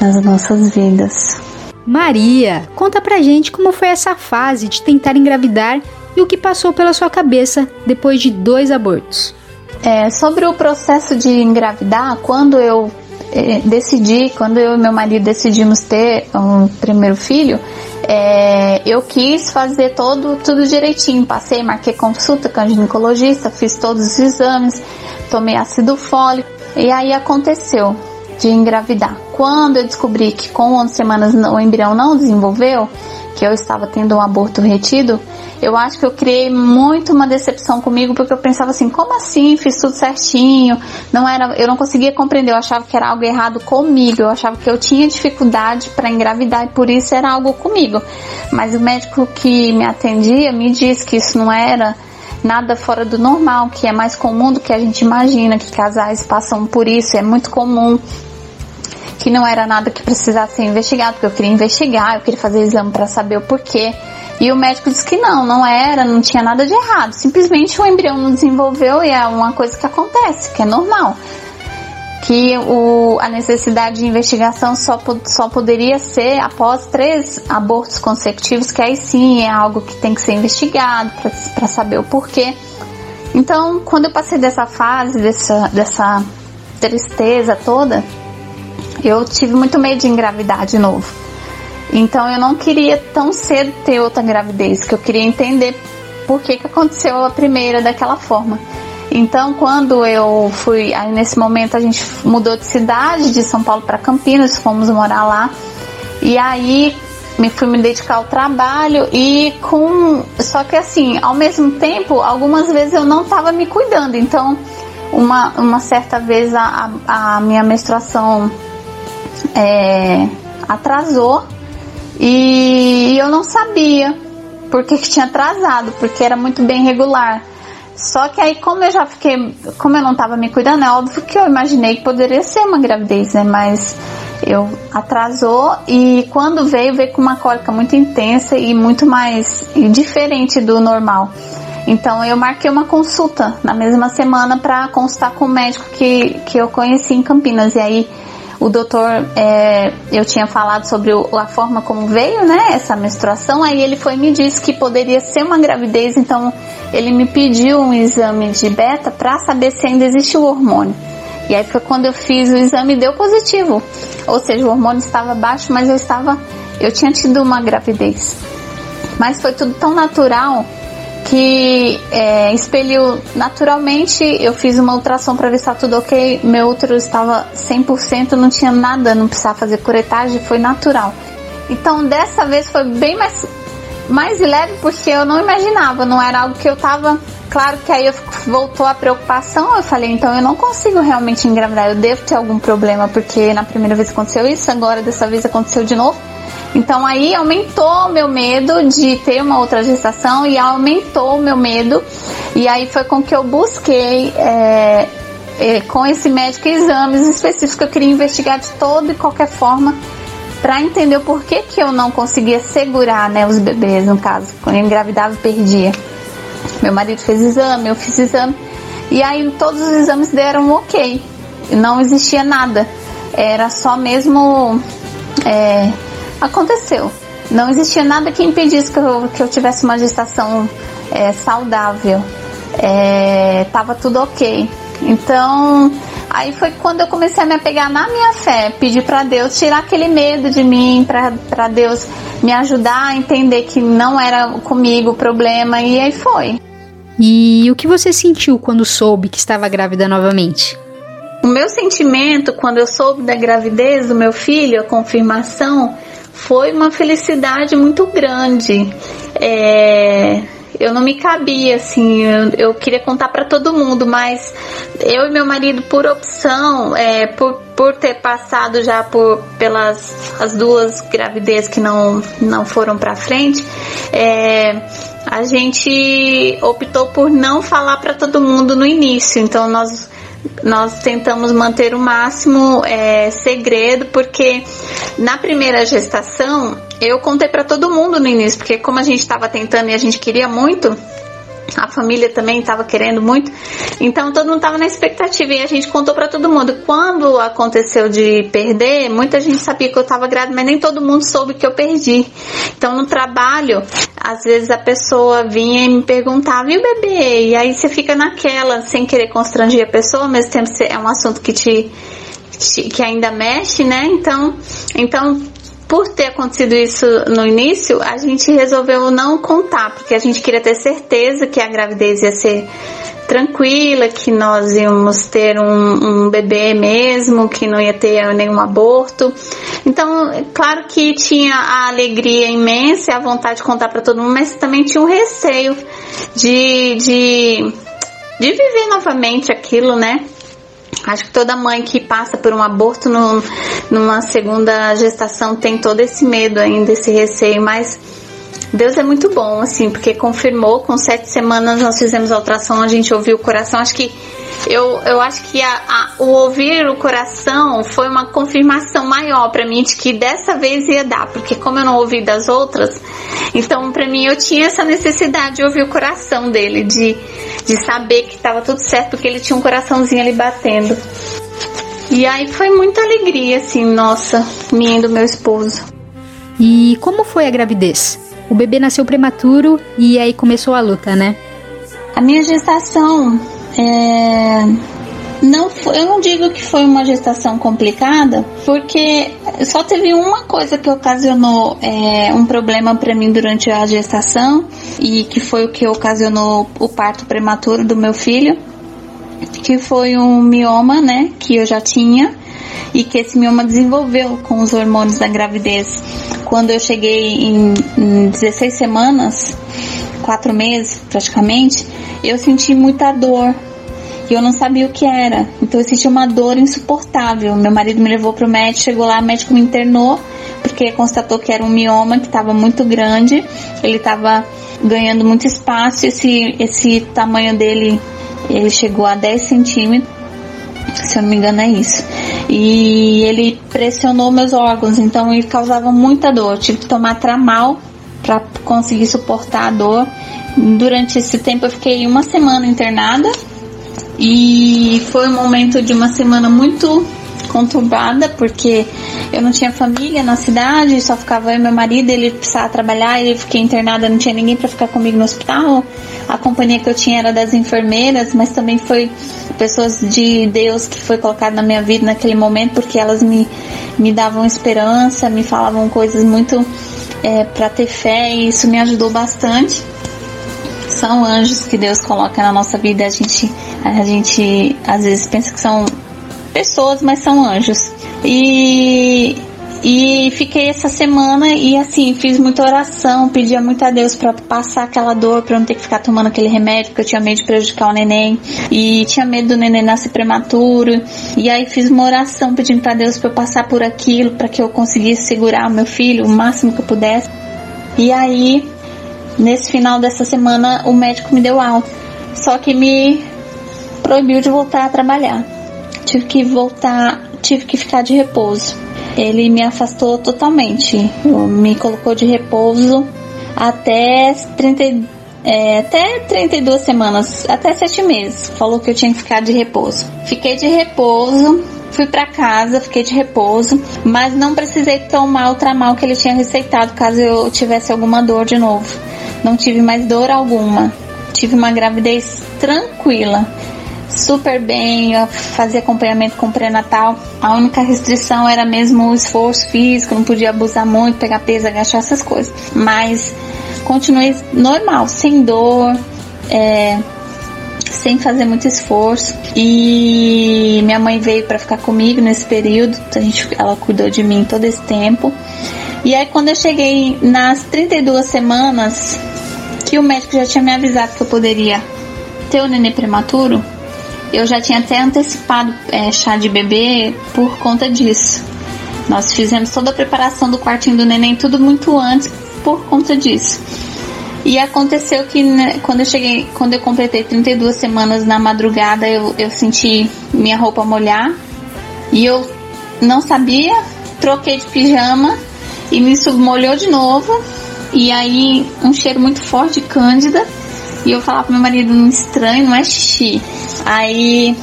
nas nossas vidas. Maria, conta pra gente como foi essa fase de tentar engravidar e o que passou pela sua cabeça depois de dois abortos. É, sobre o processo de engravidar, quando eu eh, decidi, quando eu e meu marido decidimos ter um primeiro filho, é, eu quis fazer todo, tudo direitinho. Passei, marquei consulta com a ginecologista, fiz todos os exames, tomei ácido fólico e aí aconteceu de engravidar. Quando eu descobri que com 11 semanas o embrião não desenvolveu, que eu estava tendo um aborto retido, eu acho que eu criei muito uma decepção comigo porque eu pensava assim, como assim? Fiz tudo certinho, não era, eu não conseguia compreender, eu achava que era algo errado comigo, eu achava que eu tinha dificuldade para engravidar e por isso era algo comigo. Mas o médico que me atendia me disse que isso não era nada fora do normal, que é mais comum do que a gente imagina, que casais passam por isso, é muito comum que não era nada que precisasse ser investigado, porque eu queria investigar, eu queria fazer exame para saber o porquê. E o médico disse que não, não era, não tinha nada de errado. Simplesmente o embrião não desenvolveu e é uma coisa que acontece, que é normal. Que o, a necessidade de investigação só, só poderia ser após três abortos consecutivos, que aí sim é algo que tem que ser investigado para saber o porquê. Então, quando eu passei dessa fase, dessa, dessa tristeza toda, eu tive muito medo de engravidar de novo. Então eu não queria tão cedo ter outra gravidez, que eu queria entender por que, que aconteceu a primeira daquela forma. Então, quando eu fui, aí nesse momento a gente mudou de cidade, de São Paulo para Campinas, fomos morar lá. E aí me fui me dedicar ao trabalho e com, só que assim, ao mesmo tempo, algumas vezes eu não estava me cuidando. Então, uma, uma certa vez a, a, a minha menstruação é, atrasou e eu não sabia por que, tinha atrasado, porque era muito bem regular. Só que aí, como eu já fiquei, como eu não estava me cuidando, é óbvio que eu imaginei que poderia ser uma gravidez, né? Mas eu atrasou e quando veio, veio com uma cólica muito intensa e muito mais e diferente do normal. Então eu marquei uma consulta na mesma semana para constar com o médico que, que eu conheci em Campinas. E aí o doutor, é, eu tinha falado sobre o, a forma como veio, né, essa menstruação, aí ele foi me disse que poderia ser uma gravidez, então ele me pediu um exame de beta para saber se ainda existe o hormônio. E aí foi quando eu fiz o exame deu positivo. Ou seja, o hormônio estava baixo, mas eu estava, eu tinha tido uma gravidez. Mas foi tudo tão natural que é, expeliu naturalmente. Eu fiz uma ultrassom para ver se estava tudo ok. Meu útero estava 100%, não tinha nada, não precisava fazer curetagem, foi natural. Então dessa vez foi bem mais, mais leve porque eu não imaginava, não era algo que eu estava. Claro que aí eu, voltou a preocupação, eu falei, então eu não consigo realmente engravidar, eu devo ter algum problema, porque na primeira vez aconteceu isso, agora dessa vez aconteceu de novo. Então aí aumentou o meu medo de ter uma outra gestação e aumentou o meu medo. E aí foi com que eu busquei é, é, com esse médico exames específicos que eu queria investigar de toda e qualquer forma para entender o porquê que eu não conseguia segurar né, os bebês, no caso, quando eu engravidava e perdia. Meu marido fez exame, eu fiz exame, e aí todos os exames deram ok, não existia nada, era só mesmo é, aconteceu. Não existia nada que impedisse que eu, que eu tivesse uma gestação é, saudável. É, tava tudo ok. Então, aí foi quando eu comecei a me apegar na minha fé, pedir para Deus tirar aquele medo de mim, para Deus me ajudar a entender que não era comigo o problema, e aí foi. E o que você sentiu quando soube que estava grávida novamente? O meu sentimento quando eu soube da gravidez do meu filho, a confirmação, foi uma felicidade muito grande. É, eu não me cabia assim, eu, eu queria contar para todo mundo, mas eu e meu marido, por opção, é, por, por ter passado já por pelas as duas gravidezes que não, não foram para frente, é, a gente optou por não falar para todo mundo no início. Então nós nós tentamos manter o máximo é, segredo, porque na primeira gestação eu contei para todo mundo no início, porque como a gente estava tentando e a gente queria muito, a família também estava querendo muito, então todo mundo estava na expectativa e a gente contou para todo mundo. Quando aconteceu de perder, muita gente sabia que eu estava grávida, mas nem todo mundo soube que eu perdi. Então no trabalho, às vezes a pessoa vinha e me perguntava, e o bebê? E aí você fica naquela, sem querer constranger a pessoa, ao mesmo tempo é um assunto que te que ainda mexe, né? Então, então por ter acontecido isso no início, a gente resolveu não contar, porque a gente queria ter certeza que a gravidez ia ser tranquila, que nós íamos ter um, um bebê mesmo, que não ia ter nenhum aborto. Então, claro que tinha a alegria imensa e a vontade de contar para todo mundo, mas também tinha um receio de, de, de viver novamente aquilo, né? Acho que toda mãe que passa por um aborto no, numa segunda gestação tem todo esse medo ainda, esse receio, mas Deus é muito bom, assim, porque confirmou, com sete semanas nós fizemos a ultrassom, a gente ouviu o coração, acho que eu, eu acho que a, a, o ouvir o coração foi uma confirmação maior para mim de que dessa vez ia dar, porque como eu não ouvi das outras, então para mim eu tinha essa necessidade de ouvir o coração dele, de, de saber que estava tudo certo, porque ele tinha um coraçãozinho ali batendo. E aí foi muita alegria, assim, nossa, minha e do meu esposo. E como foi a gravidez? O bebê nasceu prematuro e aí começou a luta, né? A minha gestação é, não, eu não digo que foi uma gestação complicada, porque só teve uma coisa que ocasionou é, um problema para mim durante a gestação e que foi o que ocasionou o parto prematuro do meu filho, que foi um mioma, né, que eu já tinha e que esse mioma desenvolveu com os hormônios da gravidez. Quando eu cheguei em, em 16 semanas, quatro meses praticamente, eu senti muita dor e eu não sabia o que era. Então eu senti uma dor insuportável. Meu marido me levou pro médico, chegou lá, o médico me internou porque constatou que era um mioma que estava muito grande. Ele estava ganhando muito espaço. Esse esse tamanho dele ele chegou a 10 centímetros se eu não me engano é isso. E ele pressionou meus órgãos, então ele causava muita dor. Eu tive que tomar tramal para conseguir suportar a dor. Durante esse tempo eu fiquei uma semana internada e foi um momento de uma semana muito conturbada porque eu não tinha família na cidade, só ficava eu e meu marido, ele precisava trabalhar, e eu fiquei internada, não tinha ninguém para ficar comigo no hospital. A companhia que eu tinha era das enfermeiras, mas também foi pessoas de Deus que foi colocado na minha vida naquele momento, porque elas me, me davam esperança, me falavam coisas muito é, para ter fé e isso me ajudou bastante. São anjos que Deus coloca na nossa vida, a gente, a gente às vezes pensa que são pessoas, mas são anjos. E e fiquei essa semana e assim, fiz muita oração, pedia muito a Deus para passar aquela dor, para não ter que ficar tomando aquele remédio, porque eu tinha medo de prejudicar o neném e tinha medo do neném nascer prematuro. E aí fiz uma oração pedindo para Deus para eu passar por aquilo, para que eu conseguisse segurar o meu filho o máximo que eu pudesse. E aí, nesse final dessa semana, o médico me deu alta, só que me proibiu de voltar a trabalhar. Tive que voltar, tive que ficar de repouso ele me afastou totalmente. Me colocou de repouso até 30, é, até 32 semanas, até 7 meses. Falou que eu tinha que ficar de repouso. Fiquei de repouso, fui para casa, fiquei de repouso, mas não precisei tomar o tramal que ele tinha receitado caso eu tivesse alguma dor de novo. Não tive mais dor alguma. Tive uma gravidez tranquila super bem, fazia acompanhamento com pré-natal. A única restrição era mesmo o esforço físico, não podia abusar muito, pegar peso, agachar essas coisas. Mas continuei normal, sem dor, é, sem fazer muito esforço. E minha mãe veio para ficar comigo nesse período, a gente, ela cuidou de mim todo esse tempo. E aí quando eu cheguei nas 32 semanas, que o médico já tinha me avisado que eu poderia ter o nenê prematuro, eu já tinha até antecipado é, chá de bebê por conta disso. Nós fizemos toda a preparação do quartinho do neném, tudo muito antes por conta disso. E aconteceu que né, quando eu cheguei, quando eu completei 32 semanas na madrugada, eu, eu senti minha roupa molhar e eu não sabia, troquei de pijama e me molhou de novo. E aí um cheiro muito forte de cândida. E eu falava pro meu marido, não estranho, não é xixi. Aí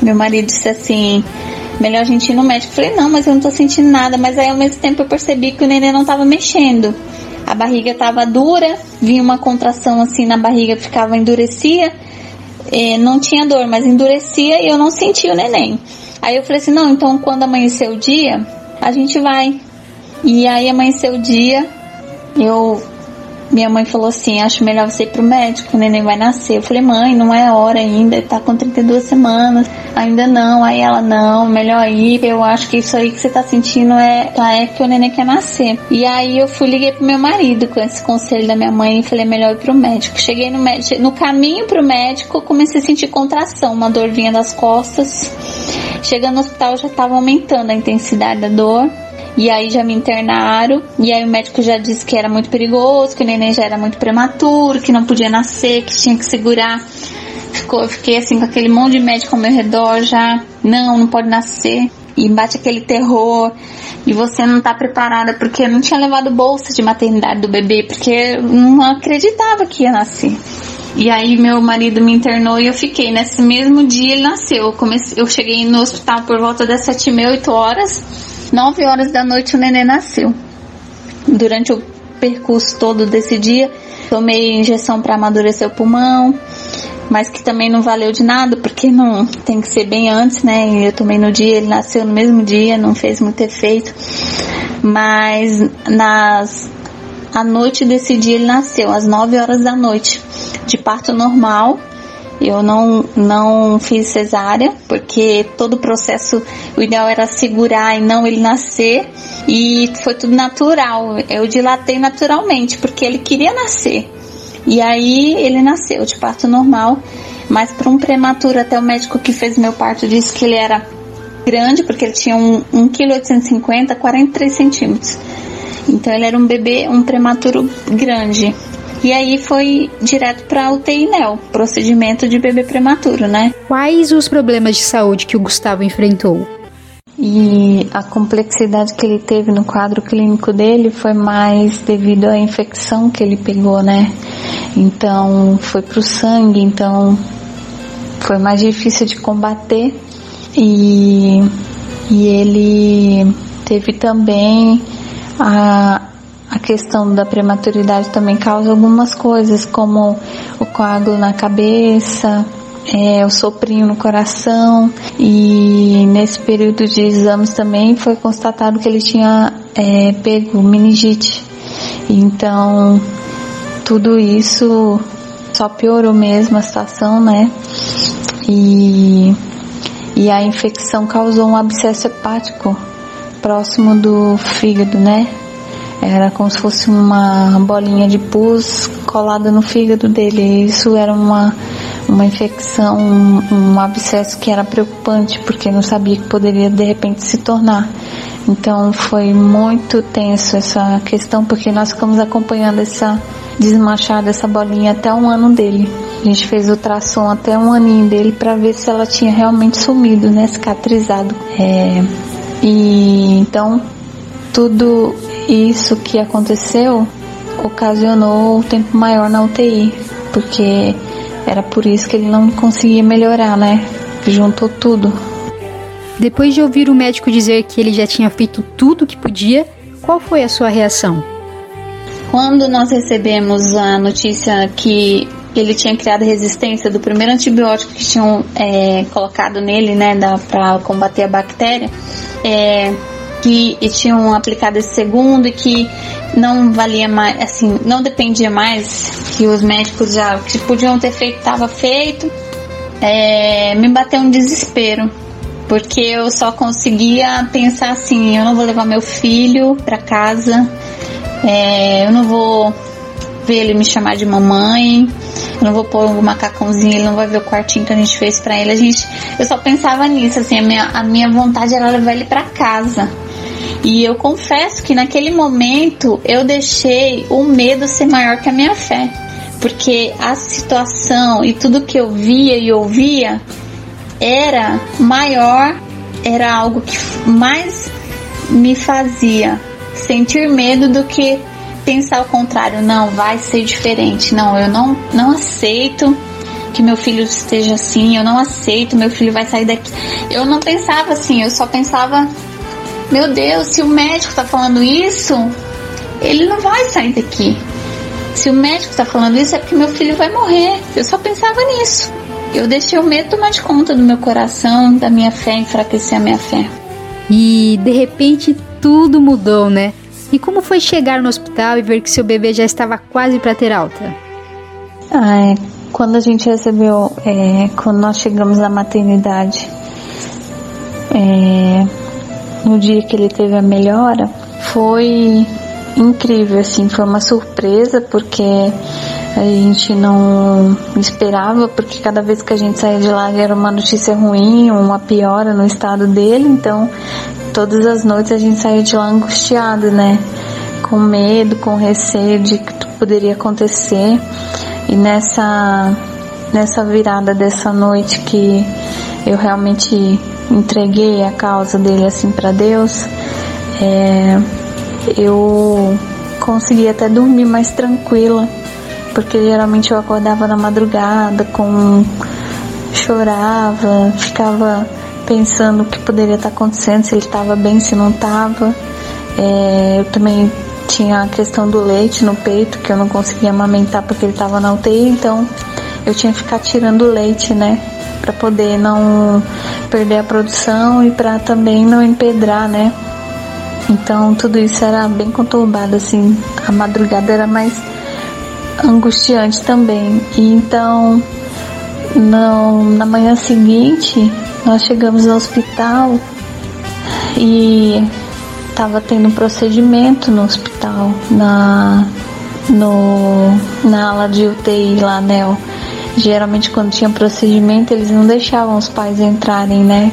meu marido disse assim, melhor a gente ir no médico. Eu falei, não, mas eu não tô sentindo nada. Mas aí ao mesmo tempo eu percebi que o neném não tava mexendo. A barriga tava dura, vinha uma contração assim na barriga, ficava endurecia. Não tinha dor, mas endurecia e eu não sentia o neném. Aí eu falei assim, não, então quando amanhecer o dia, a gente vai. E aí amanheceu o dia, eu minha mãe falou assim: Acho melhor você ir pro médico, o neném vai nascer. Eu falei: Mãe, não é hora ainda, tá com 32 semanas, ainda não. Aí ela: Não, melhor ir. Eu acho que isso aí que você tá sentindo é, é que o neném quer nascer. E aí eu fui liguei pro meu marido com esse conselho da minha mãe e falei: Melhor ir pro médico. Cheguei no médico, no caminho pro médico, comecei a sentir contração, uma dor vinha das costas. Chegando no hospital já tava aumentando a intensidade da dor. E aí já me internaram. E aí o médico já disse que era muito perigoso, que o neném já era muito prematuro, que não podia nascer, que tinha que segurar. Ficou, fiquei assim com aquele monte de médico ao meu redor já. Não, não pode nascer. E bate aquele terror. E você não tá preparada porque eu não tinha levado bolsa de maternidade do bebê, porque eu não acreditava que ia nascer. E aí meu marido me internou e eu fiquei. Nesse mesmo dia ele nasceu. Eu, comecei, eu cheguei no hospital por volta das sete e meia, oito horas. 9 horas da noite o neném nasceu. Durante o percurso todo desse dia, tomei injeção para amadurecer o pulmão, mas que também não valeu de nada, porque não tem que ser bem antes, né? E eu tomei no dia, ele nasceu no mesmo dia, não fez muito efeito. Mas nas a noite desse dia ele nasceu, às 9 horas da noite, de parto normal, eu não, não fiz cesárea, porque todo o processo, o ideal era segurar e não ele nascer. E foi tudo natural. Eu dilatei naturalmente, porque ele queria nascer. E aí ele nasceu de parto normal. Mas para um prematuro, até o médico que fez meu parto disse que ele era grande, porque ele tinha 1,850 kg, 43 centímetros. Então ele era um bebê, um prematuro grande. E aí foi direto para UTI NEL, procedimento de bebê prematuro, né? Quais os problemas de saúde que o Gustavo enfrentou? E a complexidade que ele teve no quadro clínico dele foi mais devido à infecção que ele pegou, né? Então foi pro sangue, então foi mais difícil de combater e, e ele teve também a, a questão da prematuridade também causa algumas coisas, como o coágulo na cabeça, é, o soprinho no coração e nesse período de exames também foi constatado que ele tinha é, pego meningite. Então tudo isso só piorou mesmo a situação, né? E, e a infecção causou um abscesso hepático próximo do fígado, né? Era como se fosse uma bolinha de pus colada no fígado dele. Isso era uma, uma infecção, um, um abscesso que era preocupante, porque não sabia que poderia de repente se tornar. Então foi muito tenso essa questão, porque nós ficamos acompanhando essa desmanchar dessa bolinha até um ano dele. A gente fez o ultrassom até um aninho dele para ver se ela tinha realmente sumido, né, cicatrizado. É, e então tudo isso que aconteceu ocasionou o tempo maior na UTI, porque era por isso que ele não conseguia melhorar, né? Juntou tudo. Depois de ouvir o médico dizer que ele já tinha feito tudo o que podia, qual foi a sua reação? Quando nós recebemos a notícia que ele tinha criado resistência do primeiro antibiótico que tinham é, colocado nele, né, para combater a bactéria, é, que tinham aplicado esse segundo e que não valia mais, assim, não dependia mais que os médicos já que podiam ter feito estava feito, é, me bateu um desespero porque eu só conseguia pensar assim, eu não vou levar meu filho para casa, é, eu não vou ver ele me chamar de mamãe, eu não vou pôr um macacãozinho, ele não vai ver o quartinho que a gente fez para ele. A gente, eu só pensava nisso, assim, a minha, a minha vontade era levar ele para casa. E eu confesso que naquele momento eu deixei o medo ser maior que a minha fé. Porque a situação e tudo que eu via e ouvia era maior, era algo que mais me fazia sentir medo do que pensar o contrário. Não, vai ser diferente. Não, eu não, não aceito que meu filho esteja assim, eu não aceito, meu filho vai sair daqui. Eu não pensava assim, eu só pensava meu Deus, se o médico está falando isso, ele não vai sair daqui. Se o médico está falando isso, é porque meu filho vai morrer. Eu só pensava nisso. Eu deixei o medo tomar de conta do meu coração, da minha fé, enfraquecer a minha fé. E de repente tudo mudou, né? E como foi chegar no hospital e ver que seu bebê já estava quase para ter alta? Ah, é, quando a gente recebeu, é, quando nós chegamos na maternidade, é, no dia que ele teve a melhora, foi incrível, assim, foi uma surpresa porque a gente não esperava, porque cada vez que a gente saía de lá era uma notícia ruim, uma piora no estado dele, então todas as noites a gente saía de lá angustiado, né? Com medo, com receio de que poderia acontecer. E nessa nessa virada dessa noite que eu realmente entreguei a causa dele assim para Deus, é, eu consegui até dormir mais tranquila, porque geralmente eu acordava na madrugada com chorava, ficava pensando o que poderia estar acontecendo, se ele estava bem, se não estava. É, eu também tinha a questão do leite no peito, que eu não conseguia amamentar porque ele estava na UTI, então eu tinha que ficar tirando leite, né? Para poder não perder a produção e para também não empedrar, né? Então tudo isso era bem conturbado, assim. A madrugada era mais angustiante também. E então, não, na manhã seguinte, nós chegamos ao hospital e estava tendo um procedimento no hospital, na, no, na ala de UTI lá, né? Geralmente quando tinha procedimento eles não deixavam os pais entrarem, né?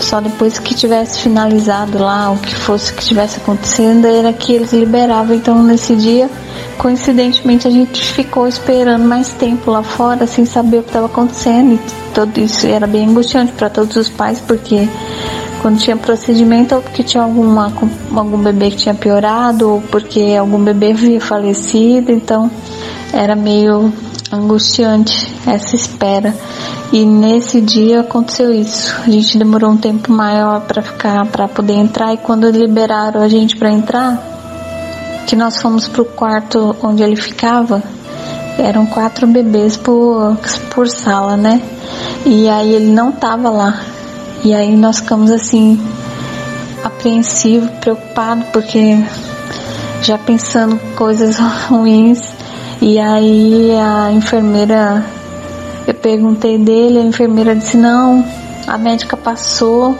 Só depois que tivesse finalizado lá o que fosse que tivesse acontecendo era que eles liberavam. Então nesse dia, coincidentemente, a gente ficou esperando mais tempo lá fora sem saber o que estava acontecendo. E tudo isso era bem angustiante para todos os pais porque quando tinha procedimento ou porque tinha alguma, algum bebê que tinha piorado ou porque algum bebê havia falecido, então era meio angustiante essa espera. E nesse dia aconteceu isso. A gente demorou um tempo maior para ficar, para poder entrar e quando liberaram a gente para entrar, que nós fomos pro quarto onde ele ficava, eram quatro bebês por, por sala, né? E aí ele não tava lá. E aí nós ficamos assim apreensivos, preocupados, porque já pensando coisas ruins. E aí a enfermeira eu perguntei dele, a enfermeira disse não, a médica passou,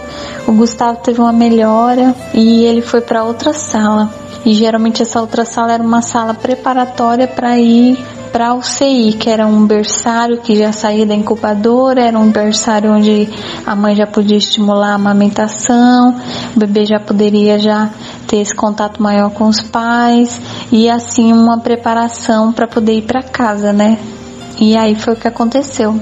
o Gustavo teve uma melhora e ele foi para outra sala. E geralmente essa outra sala era uma sala preparatória para ir para o CI, que era um berçário que já saía da incubadora, era um berçário onde a mãe já podia estimular a amamentação, o bebê já poderia já ter esse contato maior com os pais e assim uma preparação para poder ir para casa, né? E aí foi o que aconteceu.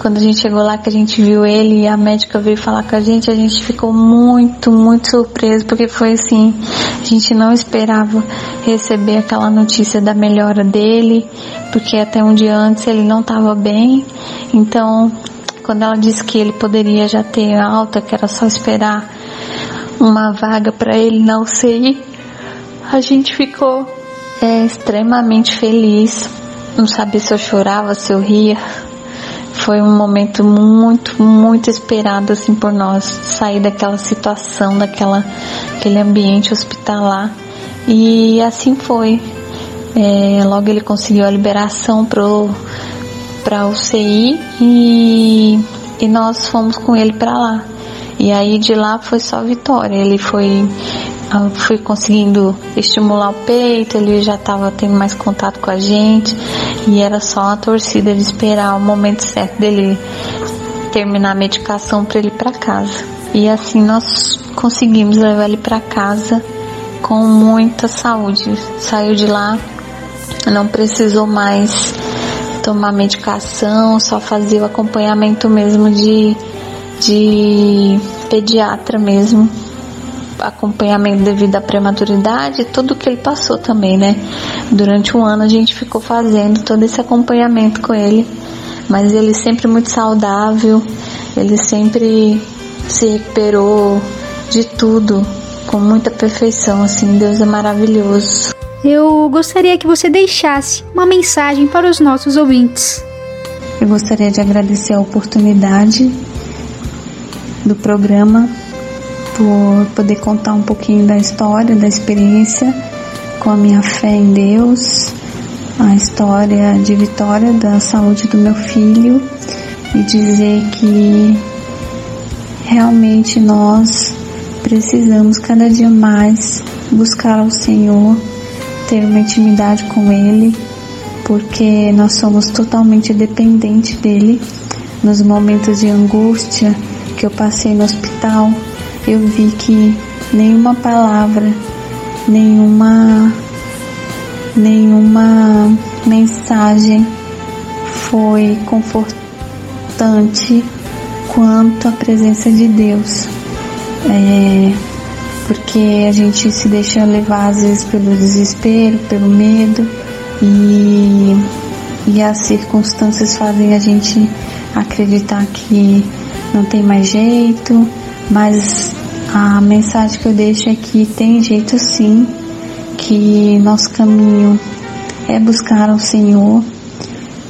Quando a gente chegou lá, que a gente viu ele e a médica veio falar com a gente, a gente ficou muito, muito surpreso, porque foi assim, a gente não esperava receber aquela notícia da melhora dele, porque até um dia antes ele não estava bem. Então, quando ela disse que ele poderia já ter alta, que era só esperar uma vaga para ele na UCI, a gente ficou é, extremamente feliz não sabia se eu chorava, se eu ria. Foi um momento muito, muito esperado assim por nós, sair daquela situação, daquela aquele ambiente hospitalar. E assim foi. É, logo ele conseguiu a liberação pro para o CI e, e nós fomos com ele para lá. E aí de lá foi só vitória. Ele foi fui conseguindo estimular o peito, ele já estava tendo mais contato com a gente e era só a torcida de esperar o momento certo dele terminar a medicação para ele ir para casa. E assim nós conseguimos levar ele para casa com muita saúde. Saiu de lá, não precisou mais tomar medicação, só fazia o acompanhamento mesmo de, de pediatra mesmo acompanhamento devido à prematuridade, tudo que ele passou também, né? Durante um ano a gente ficou fazendo todo esse acompanhamento com ele, mas ele sempre muito saudável, ele sempre se recuperou de tudo com muita perfeição, assim, Deus é maravilhoso. Eu gostaria que você deixasse uma mensagem para os nossos ouvintes. Eu gostaria de agradecer a oportunidade do programa por poder contar um pouquinho da história, da experiência com a minha fé em Deus, a história de vitória da saúde do meu filho e dizer que realmente nós precisamos cada dia mais buscar o Senhor, ter uma intimidade com Ele, porque nós somos totalmente dependentes dele. Nos momentos de angústia que eu passei no hospital, eu vi que nenhuma palavra, nenhuma nenhuma mensagem foi confortante quanto a presença de Deus. É, porque a gente se deixa levar às vezes pelo desespero, pelo medo e, e as circunstâncias fazem a gente acreditar que não tem mais jeito, mas a mensagem que eu deixo é que tem jeito sim, que nosso caminho é buscar o Senhor,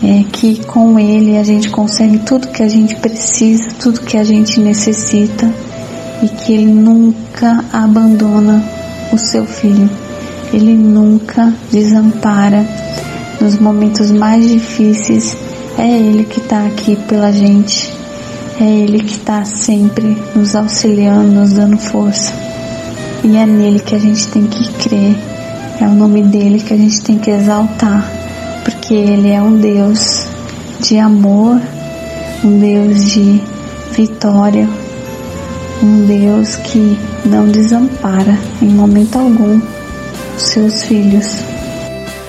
é que com Ele a gente consegue tudo que a gente precisa, tudo que a gente necessita e que Ele nunca abandona o seu filho. Ele nunca desampara nos momentos mais difíceis. É Ele que está aqui pela gente. É Ele que está sempre nos auxiliando, nos dando força. E é nele que a gente tem que crer. É o nome dele que a gente tem que exaltar. Porque Ele é um Deus de amor, um Deus de vitória, um Deus que não desampara em momento algum os seus filhos.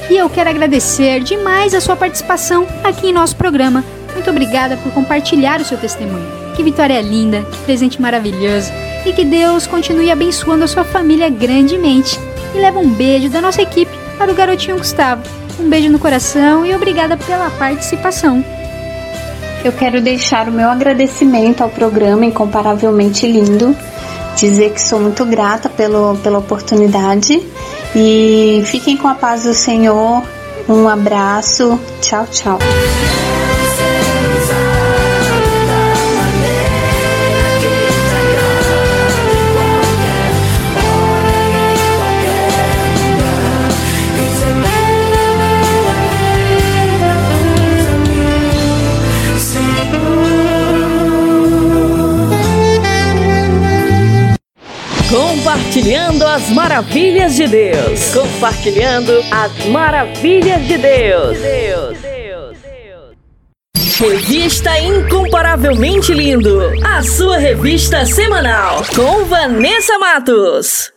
E eu quero agradecer demais a sua participação aqui em nosso programa. Muito obrigada por compartilhar o seu testemunho. Que vitória linda, que presente maravilhoso e que Deus continue abençoando a sua família grandemente. E leva um beijo da nossa equipe para o garotinho Gustavo. Um beijo no coração e obrigada pela participação. Eu quero deixar o meu agradecimento ao programa Incomparavelmente Lindo, dizer que sou muito grata pelo, pela oportunidade e fiquem com a paz do Senhor. Um abraço, tchau, tchau. Compartilhando as maravilhas de Deus. Compartilhando as maravilhas de Deus. Revista Incomparavelmente Lindo. A sua revista semanal. Com Vanessa Matos.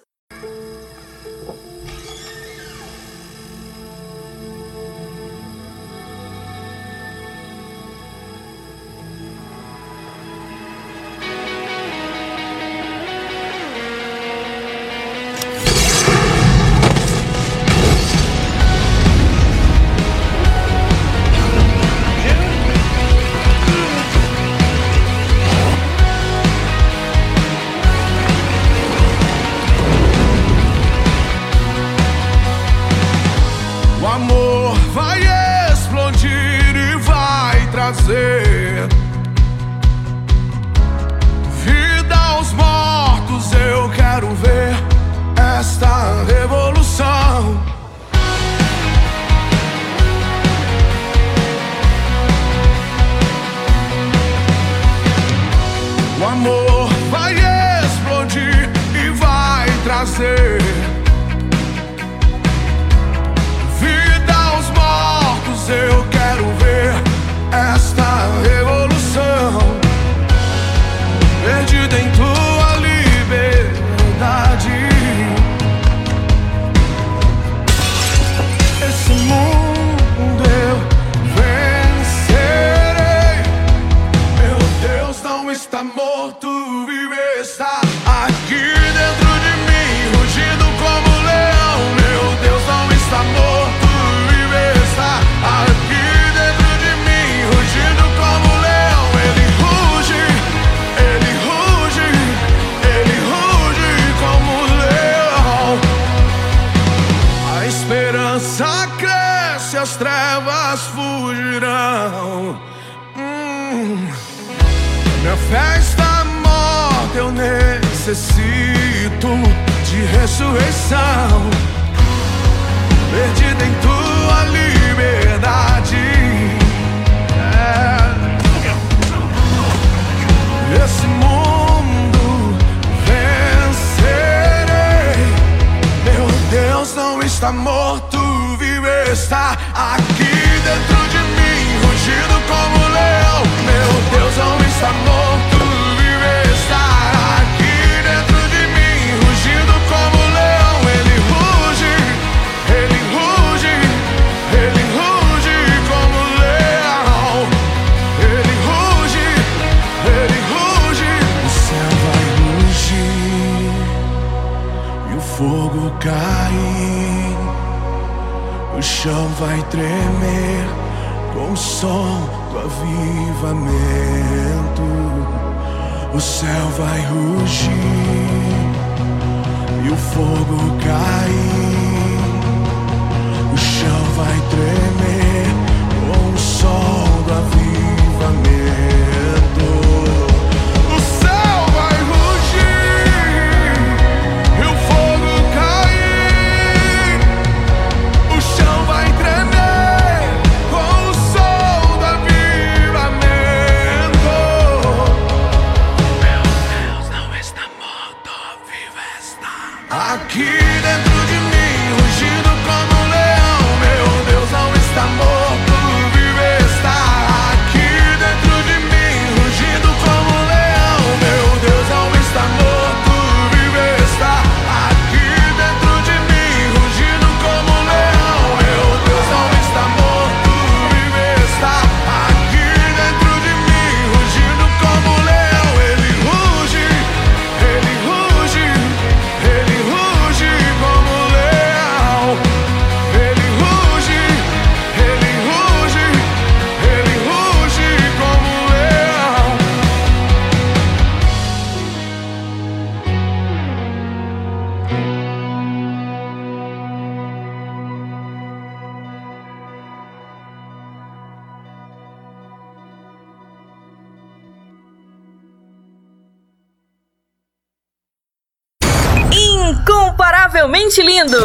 Incomparavelmente lindo!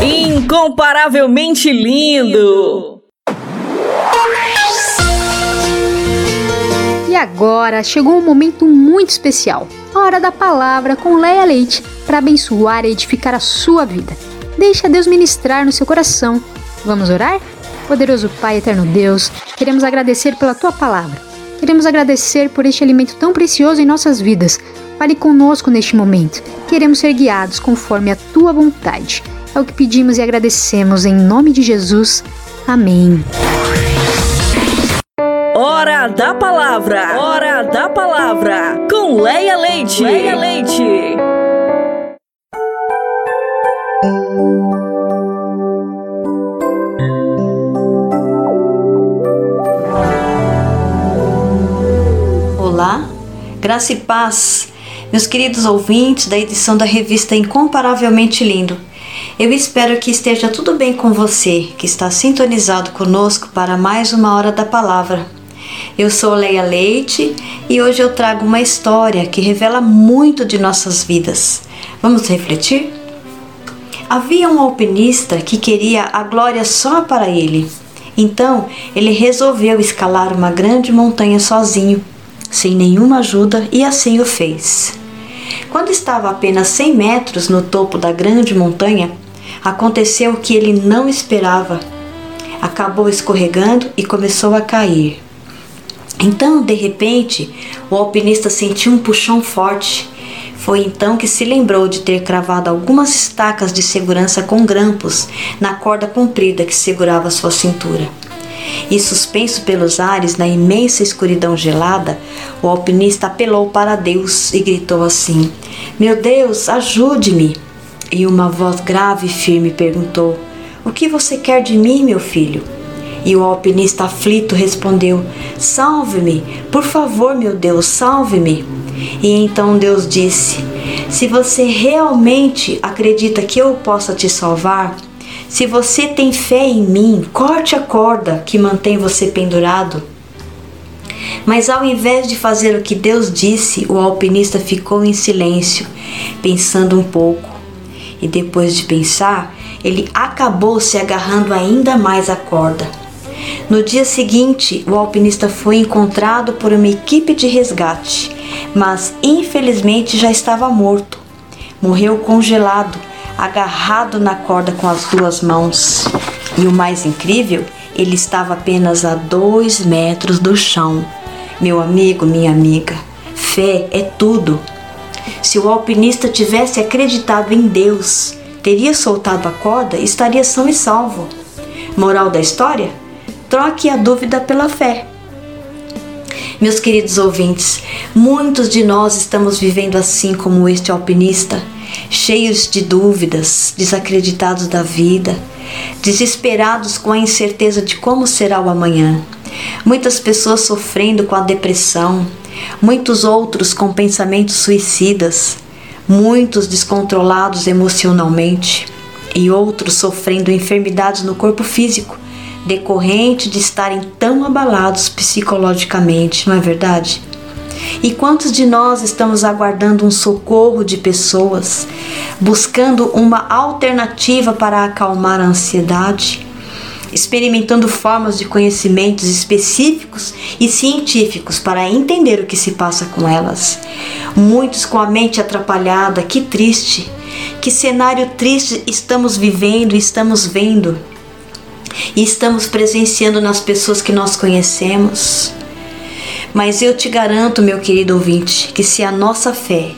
Incomparavelmente lindo! E agora chegou um momento muito especial, a hora da palavra com Leia Leite para abençoar e edificar a sua vida. Deixa Deus ministrar no seu coração. Vamos orar? Poderoso Pai, eterno Deus, queremos agradecer pela tua palavra. Queremos agradecer por este alimento tão precioso em nossas vidas. Fale conosco neste momento. Queremos ser guiados conforme a tua vontade. É o que pedimos e agradecemos em nome de Jesus. Amém. Hora da palavra! Hora da palavra! Com Leia Leite! Leia Leite! Olá, graça e paz, meus queridos ouvintes da edição da revista Incomparavelmente Lindo. Eu espero que esteja tudo bem com você, que está sintonizado conosco para mais uma hora da palavra. Eu sou Leia Leite e hoje eu trago uma história que revela muito de nossas vidas. Vamos refletir? Havia um alpinista que queria a glória só para ele. Então ele resolveu escalar uma grande montanha sozinho, sem nenhuma ajuda, e assim o fez. Quando estava apenas 100 metros no topo da grande montanha, aconteceu o que ele não esperava. Acabou escorregando e começou a cair. Então, de repente, o alpinista sentiu um puxão forte. Foi então que se lembrou de ter cravado algumas estacas de segurança com grampos na corda comprida que segurava sua cintura. E suspenso pelos ares na imensa escuridão gelada, o alpinista apelou para Deus e gritou assim: Meu Deus, ajude-me! E uma voz grave e firme perguntou: O que você quer de mim, meu filho? E o alpinista aflito respondeu: Salve-me, por favor, meu Deus, salve-me. E então Deus disse: Se você realmente acredita que eu possa te salvar, se você tem fé em mim, corte a corda que mantém você pendurado. Mas ao invés de fazer o que Deus disse, o alpinista ficou em silêncio, pensando um pouco. E depois de pensar, ele acabou se agarrando ainda mais à corda. No dia seguinte, o alpinista foi encontrado por uma equipe de resgate, mas infelizmente já estava morto. Morreu congelado, agarrado na corda com as duas mãos. E o mais incrível, ele estava apenas a dois metros do chão. Meu amigo, minha amiga, fé é tudo. Se o alpinista tivesse acreditado em Deus, teria soltado a corda e estaria são e salvo. Moral da história? Troque a dúvida pela fé. Meus queridos ouvintes, muitos de nós estamos vivendo assim como este alpinista, cheios de dúvidas, desacreditados da vida, desesperados com a incerteza de como será o amanhã. Muitas pessoas sofrendo com a depressão, muitos outros com pensamentos suicidas, muitos descontrolados emocionalmente e outros sofrendo enfermidades no corpo físico decorrente de estarem tão abalados psicologicamente, não é verdade? E quantos de nós estamos aguardando um socorro de pessoas, buscando uma alternativa para acalmar a ansiedade? experimentando formas de conhecimentos específicos e científicos para entender o que se passa com elas. Muitos com a mente atrapalhada, que triste, que cenário triste estamos vivendo e estamos vendo e estamos presenciando nas pessoas que nós conhecemos. Mas eu te garanto, meu querido ouvinte, que se a nossa fé,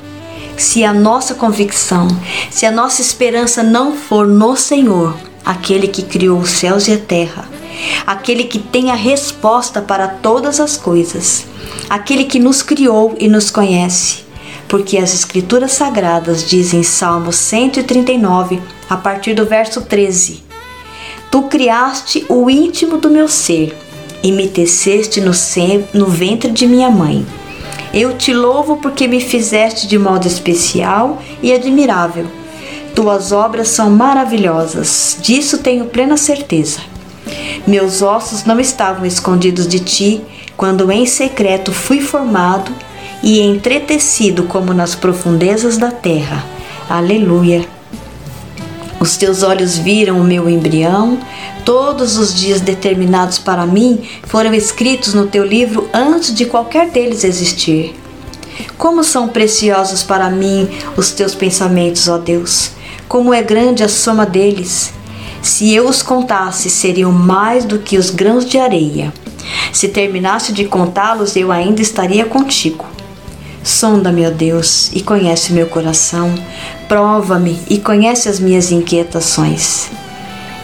se a nossa convicção, se a nossa esperança não for no Senhor, aquele que criou os céus e a terra, aquele que tem a resposta para todas as coisas, aquele que nos criou e nos conhece. Porque as Escrituras Sagradas dizem em Salmo 139, a partir do verso 13: Tu criaste o íntimo do meu ser e me teceste no, no ventre de minha mãe. Eu te louvo porque me fizeste de modo especial e admirável tuas obras são maravilhosas, disso tenho plena certeza. Meus ossos não estavam escondidos de ti quando em secreto fui formado e entretecido como nas profundezas da terra. Aleluia. Os teus olhos viram o meu embrião, todos os dias determinados para mim foram escritos no teu livro antes de qualquer deles existir. Como são preciosos para mim os teus pensamentos, ó Deus! como é grande a soma deles. Se eu os contasse, seriam mais do que os grãos de areia. Se terminasse de contá-los, eu ainda estaria contigo. Sonda, meu Deus, e conhece meu coração. Prova-me e conhece as minhas inquietações.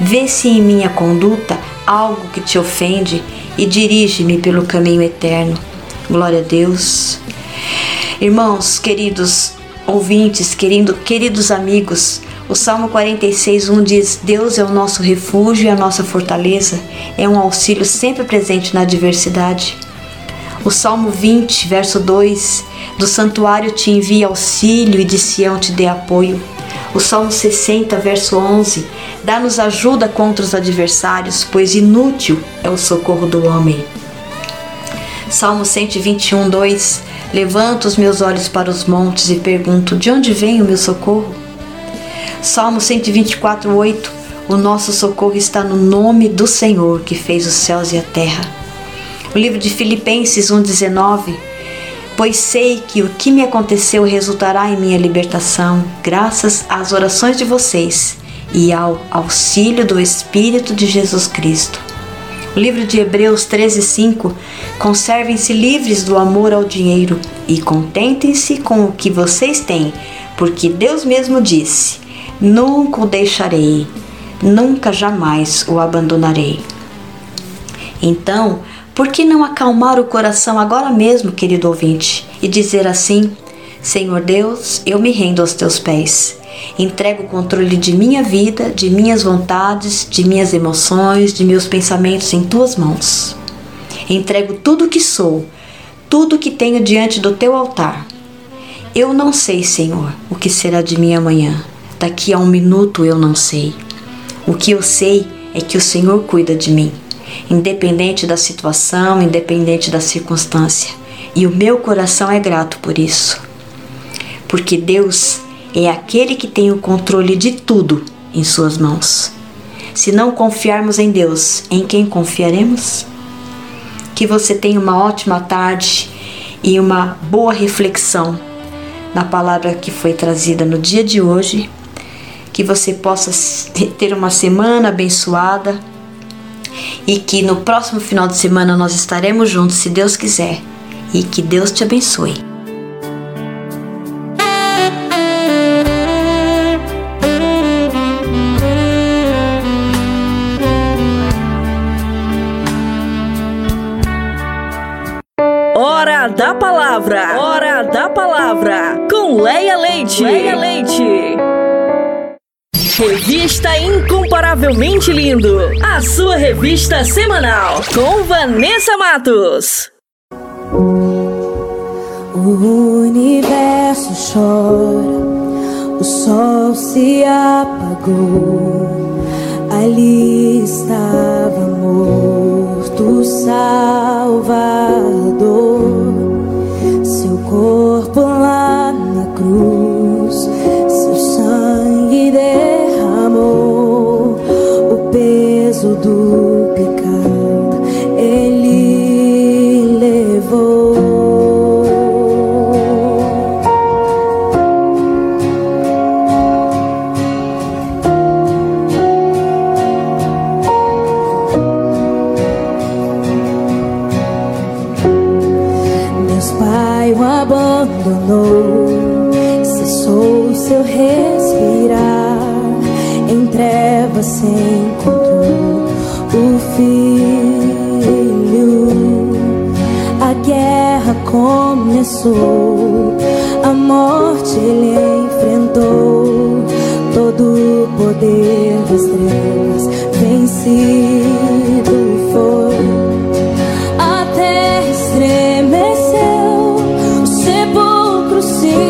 Vê se em minha conduta algo que te ofende e dirige-me pelo caminho eterno. Glória a Deus. Irmãos, queridos ouvintes, querido, queridos amigos, o Salmo 46:1 diz: Deus é o nosso refúgio e a nossa fortaleza, é um auxílio sempre presente na adversidade. O Salmo 20, verso 2: Do santuário te envia auxílio e de Sião te dê apoio. O Salmo 60, verso 11: Dá-nos ajuda contra os adversários, pois inútil é o socorro do homem. Salmo 121, 2: Levanto os meus olhos para os montes e pergunto: De onde vem o meu socorro? Salmo 124, 8. O nosso socorro está no nome do Senhor que fez os céus e a terra. O livro de Filipenses 1,19. Pois sei que o que me aconteceu resultará em minha libertação, graças às orações de vocês e ao auxílio do Espírito de Jesus Cristo. O livro de Hebreus 13:5 Conservem-se livres do amor ao dinheiro e contentem-se com o que vocês têm, porque Deus mesmo disse: Nunca o deixarei, nunca jamais o abandonarei. Então, por que não acalmar o coração agora mesmo, querido ouvinte, e dizer assim: Senhor Deus, eu me rendo aos teus pés. Entrego o controle de minha vida, de minhas vontades, de minhas emoções, de meus pensamentos em tuas mãos. Entrego tudo o que sou, tudo o que tenho diante do teu altar. Eu não sei, Senhor, o que será de mim amanhã. Daqui a um minuto eu não sei. O que eu sei é que o Senhor cuida de mim. Independente da situação, independente da circunstância. E o meu coração é grato por isso. Porque Deus é aquele que tem o controle de tudo em Suas mãos. Se não confiarmos em Deus, em quem confiaremos? Que você tenha uma ótima tarde e uma boa reflexão na palavra que foi trazida no dia de hoje. Que você possa ter uma semana abençoada e que no próximo final de semana nós estaremos juntos, se Deus quiser. E que Deus te abençoe. Hora da Palavra. Hora da Palavra. Com Leia Leite. Leia Leite. Revista Incomparavelmente Lindo. A sua revista semanal. Com Vanessa Matos. O universo chora, o sol se apagou. Ali estava morto Salvador, seu corpo lá na cruz, seu sangue derramou encontrou o filho. A guerra começou, a morte ele enfrentou. Todo o poder das trevas vencido foi. A terra estremeceu, o sepulcro se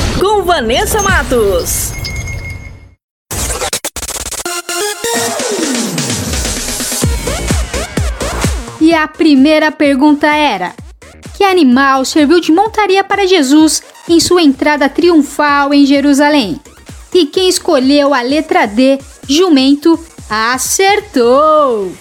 Com Vanessa Matos. E a primeira pergunta era: Que animal serviu de montaria para Jesus em sua entrada triunfal em Jerusalém? E quem escolheu a letra D, jumento, acertou!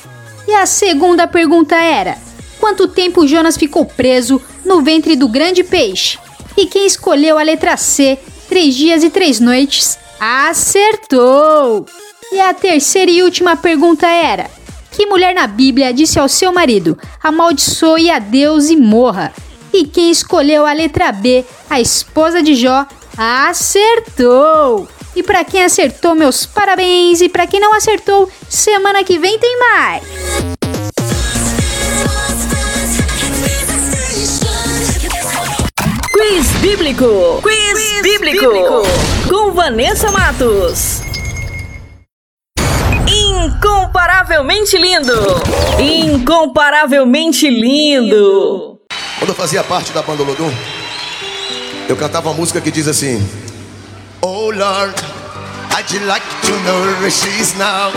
E a segunda pergunta era: Quanto tempo Jonas ficou preso no ventre do grande peixe? E quem escolheu a letra C, três dias e três noites, acertou! E a terceira e última pergunta era: Que mulher na Bíblia disse ao seu marido: amaldiçoe a Deus e morra? E quem escolheu a letra B, a esposa de Jó, acertou! E para quem acertou, meus parabéns! E para quem não acertou, semana que vem tem mais! Bíblico. Quiz, Quiz bíblico. bíblico. Com Vanessa Matos. Incomparavelmente lindo. Incomparavelmente lindo. Quando eu fazia parte da banda Lodum, eu cantava uma música que diz assim: Oh Lord, I'd like to know where she's now.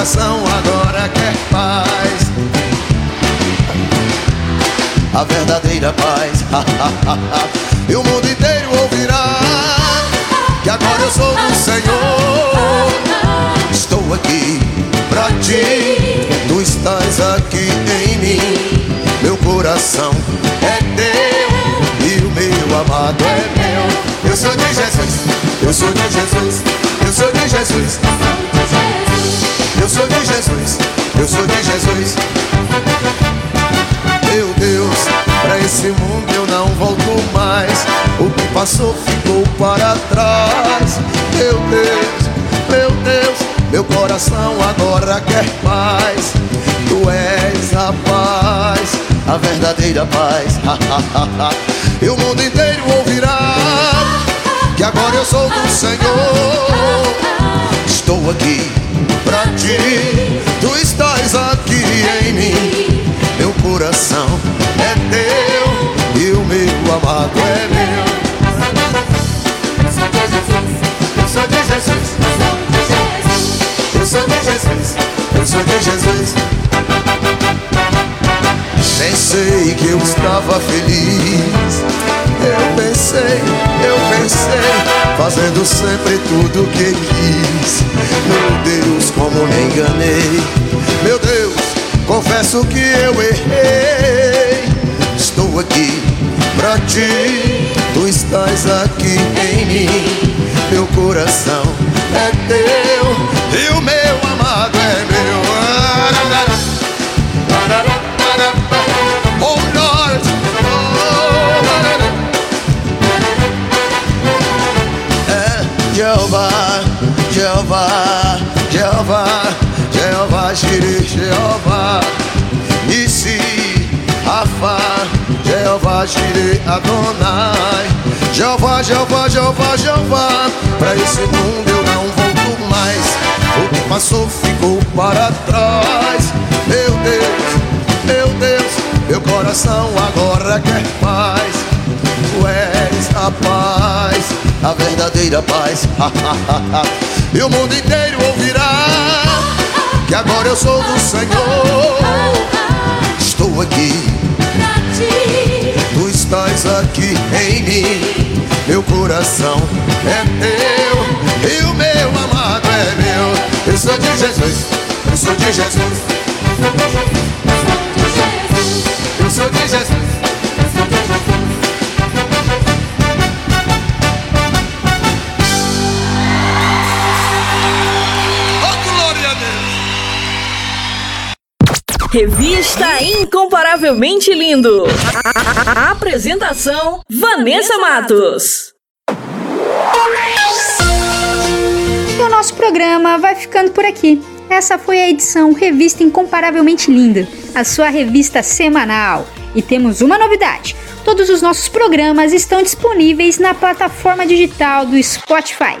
Coração agora quer paz. A verdadeira paz. e o mundo inteiro ouvirá que agora eu sou do Senhor. Estou aqui pra ti, tu estás aqui em mim. Meu coração é teu e o meu amado é meu. Eu sou de Jesus, eu sou de Jesus, eu sou de Jesus. Sou de Jesus, eu sou de Jesus. Meu Deus, pra esse mundo eu não volto mais. O que passou ficou para trás. Meu Deus, meu Deus, meu coração agora quer paz. Tu és a paz, a verdadeira paz. e o mundo inteiro ouvirá que agora eu sou do Senhor. Estou aqui pra ti, tu estás aqui em mim. Meu coração é teu e o meu amado é meu. Eu sou de Jesus, eu sou de Jesus, eu sou de Jesus. Pensei que eu estava feliz. Eu pensei, eu pensei, fazendo sempre tudo que quis. Meu Deus, como me enganei. Meu Deus, confesso que eu errei. Estou aqui pra ti, tu estás aqui em mim. Meu coração é teu e o meu amado é meu. Jireh, Jeová, Nissi, Rafa, Jeová, Jireh, Adonai, Jeová, Jeová, Jeová, Jeová, pra esse mundo eu não volto mais, o que passou ficou para trás, meu Deus, meu Deus, meu coração agora quer paz, tu és a paz, a verdadeira paz, e o mundo inteiro ouvirá agora eu sou do Senhor. Estou aqui, tu estás aqui em mim. meu coração é teu e o meu amado é meu. Eu sou de Jesus, eu sou de Jesus. Eu sou de Jesus. Revista Incomparavelmente Lindo. Apresentação: Vanessa Matos. E o nosso programa vai ficando por aqui. Essa foi a edição Revista Incomparavelmente Linda, a sua revista semanal. E temos uma novidade: todos os nossos programas estão disponíveis na plataforma digital do Spotify.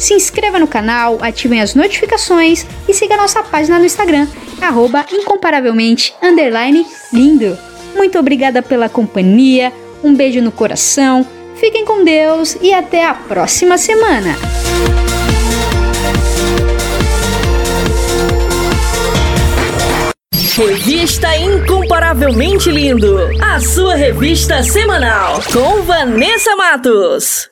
Se inscreva no canal, ativem as notificações e siga nossa página no Instagram, arroba incomparavelmente lindo. Muito obrigada pela companhia, um beijo no coração, fiquem com Deus e até a próxima semana. Revista Incomparavelmente Lindo, a sua revista semanal com Vanessa Matos.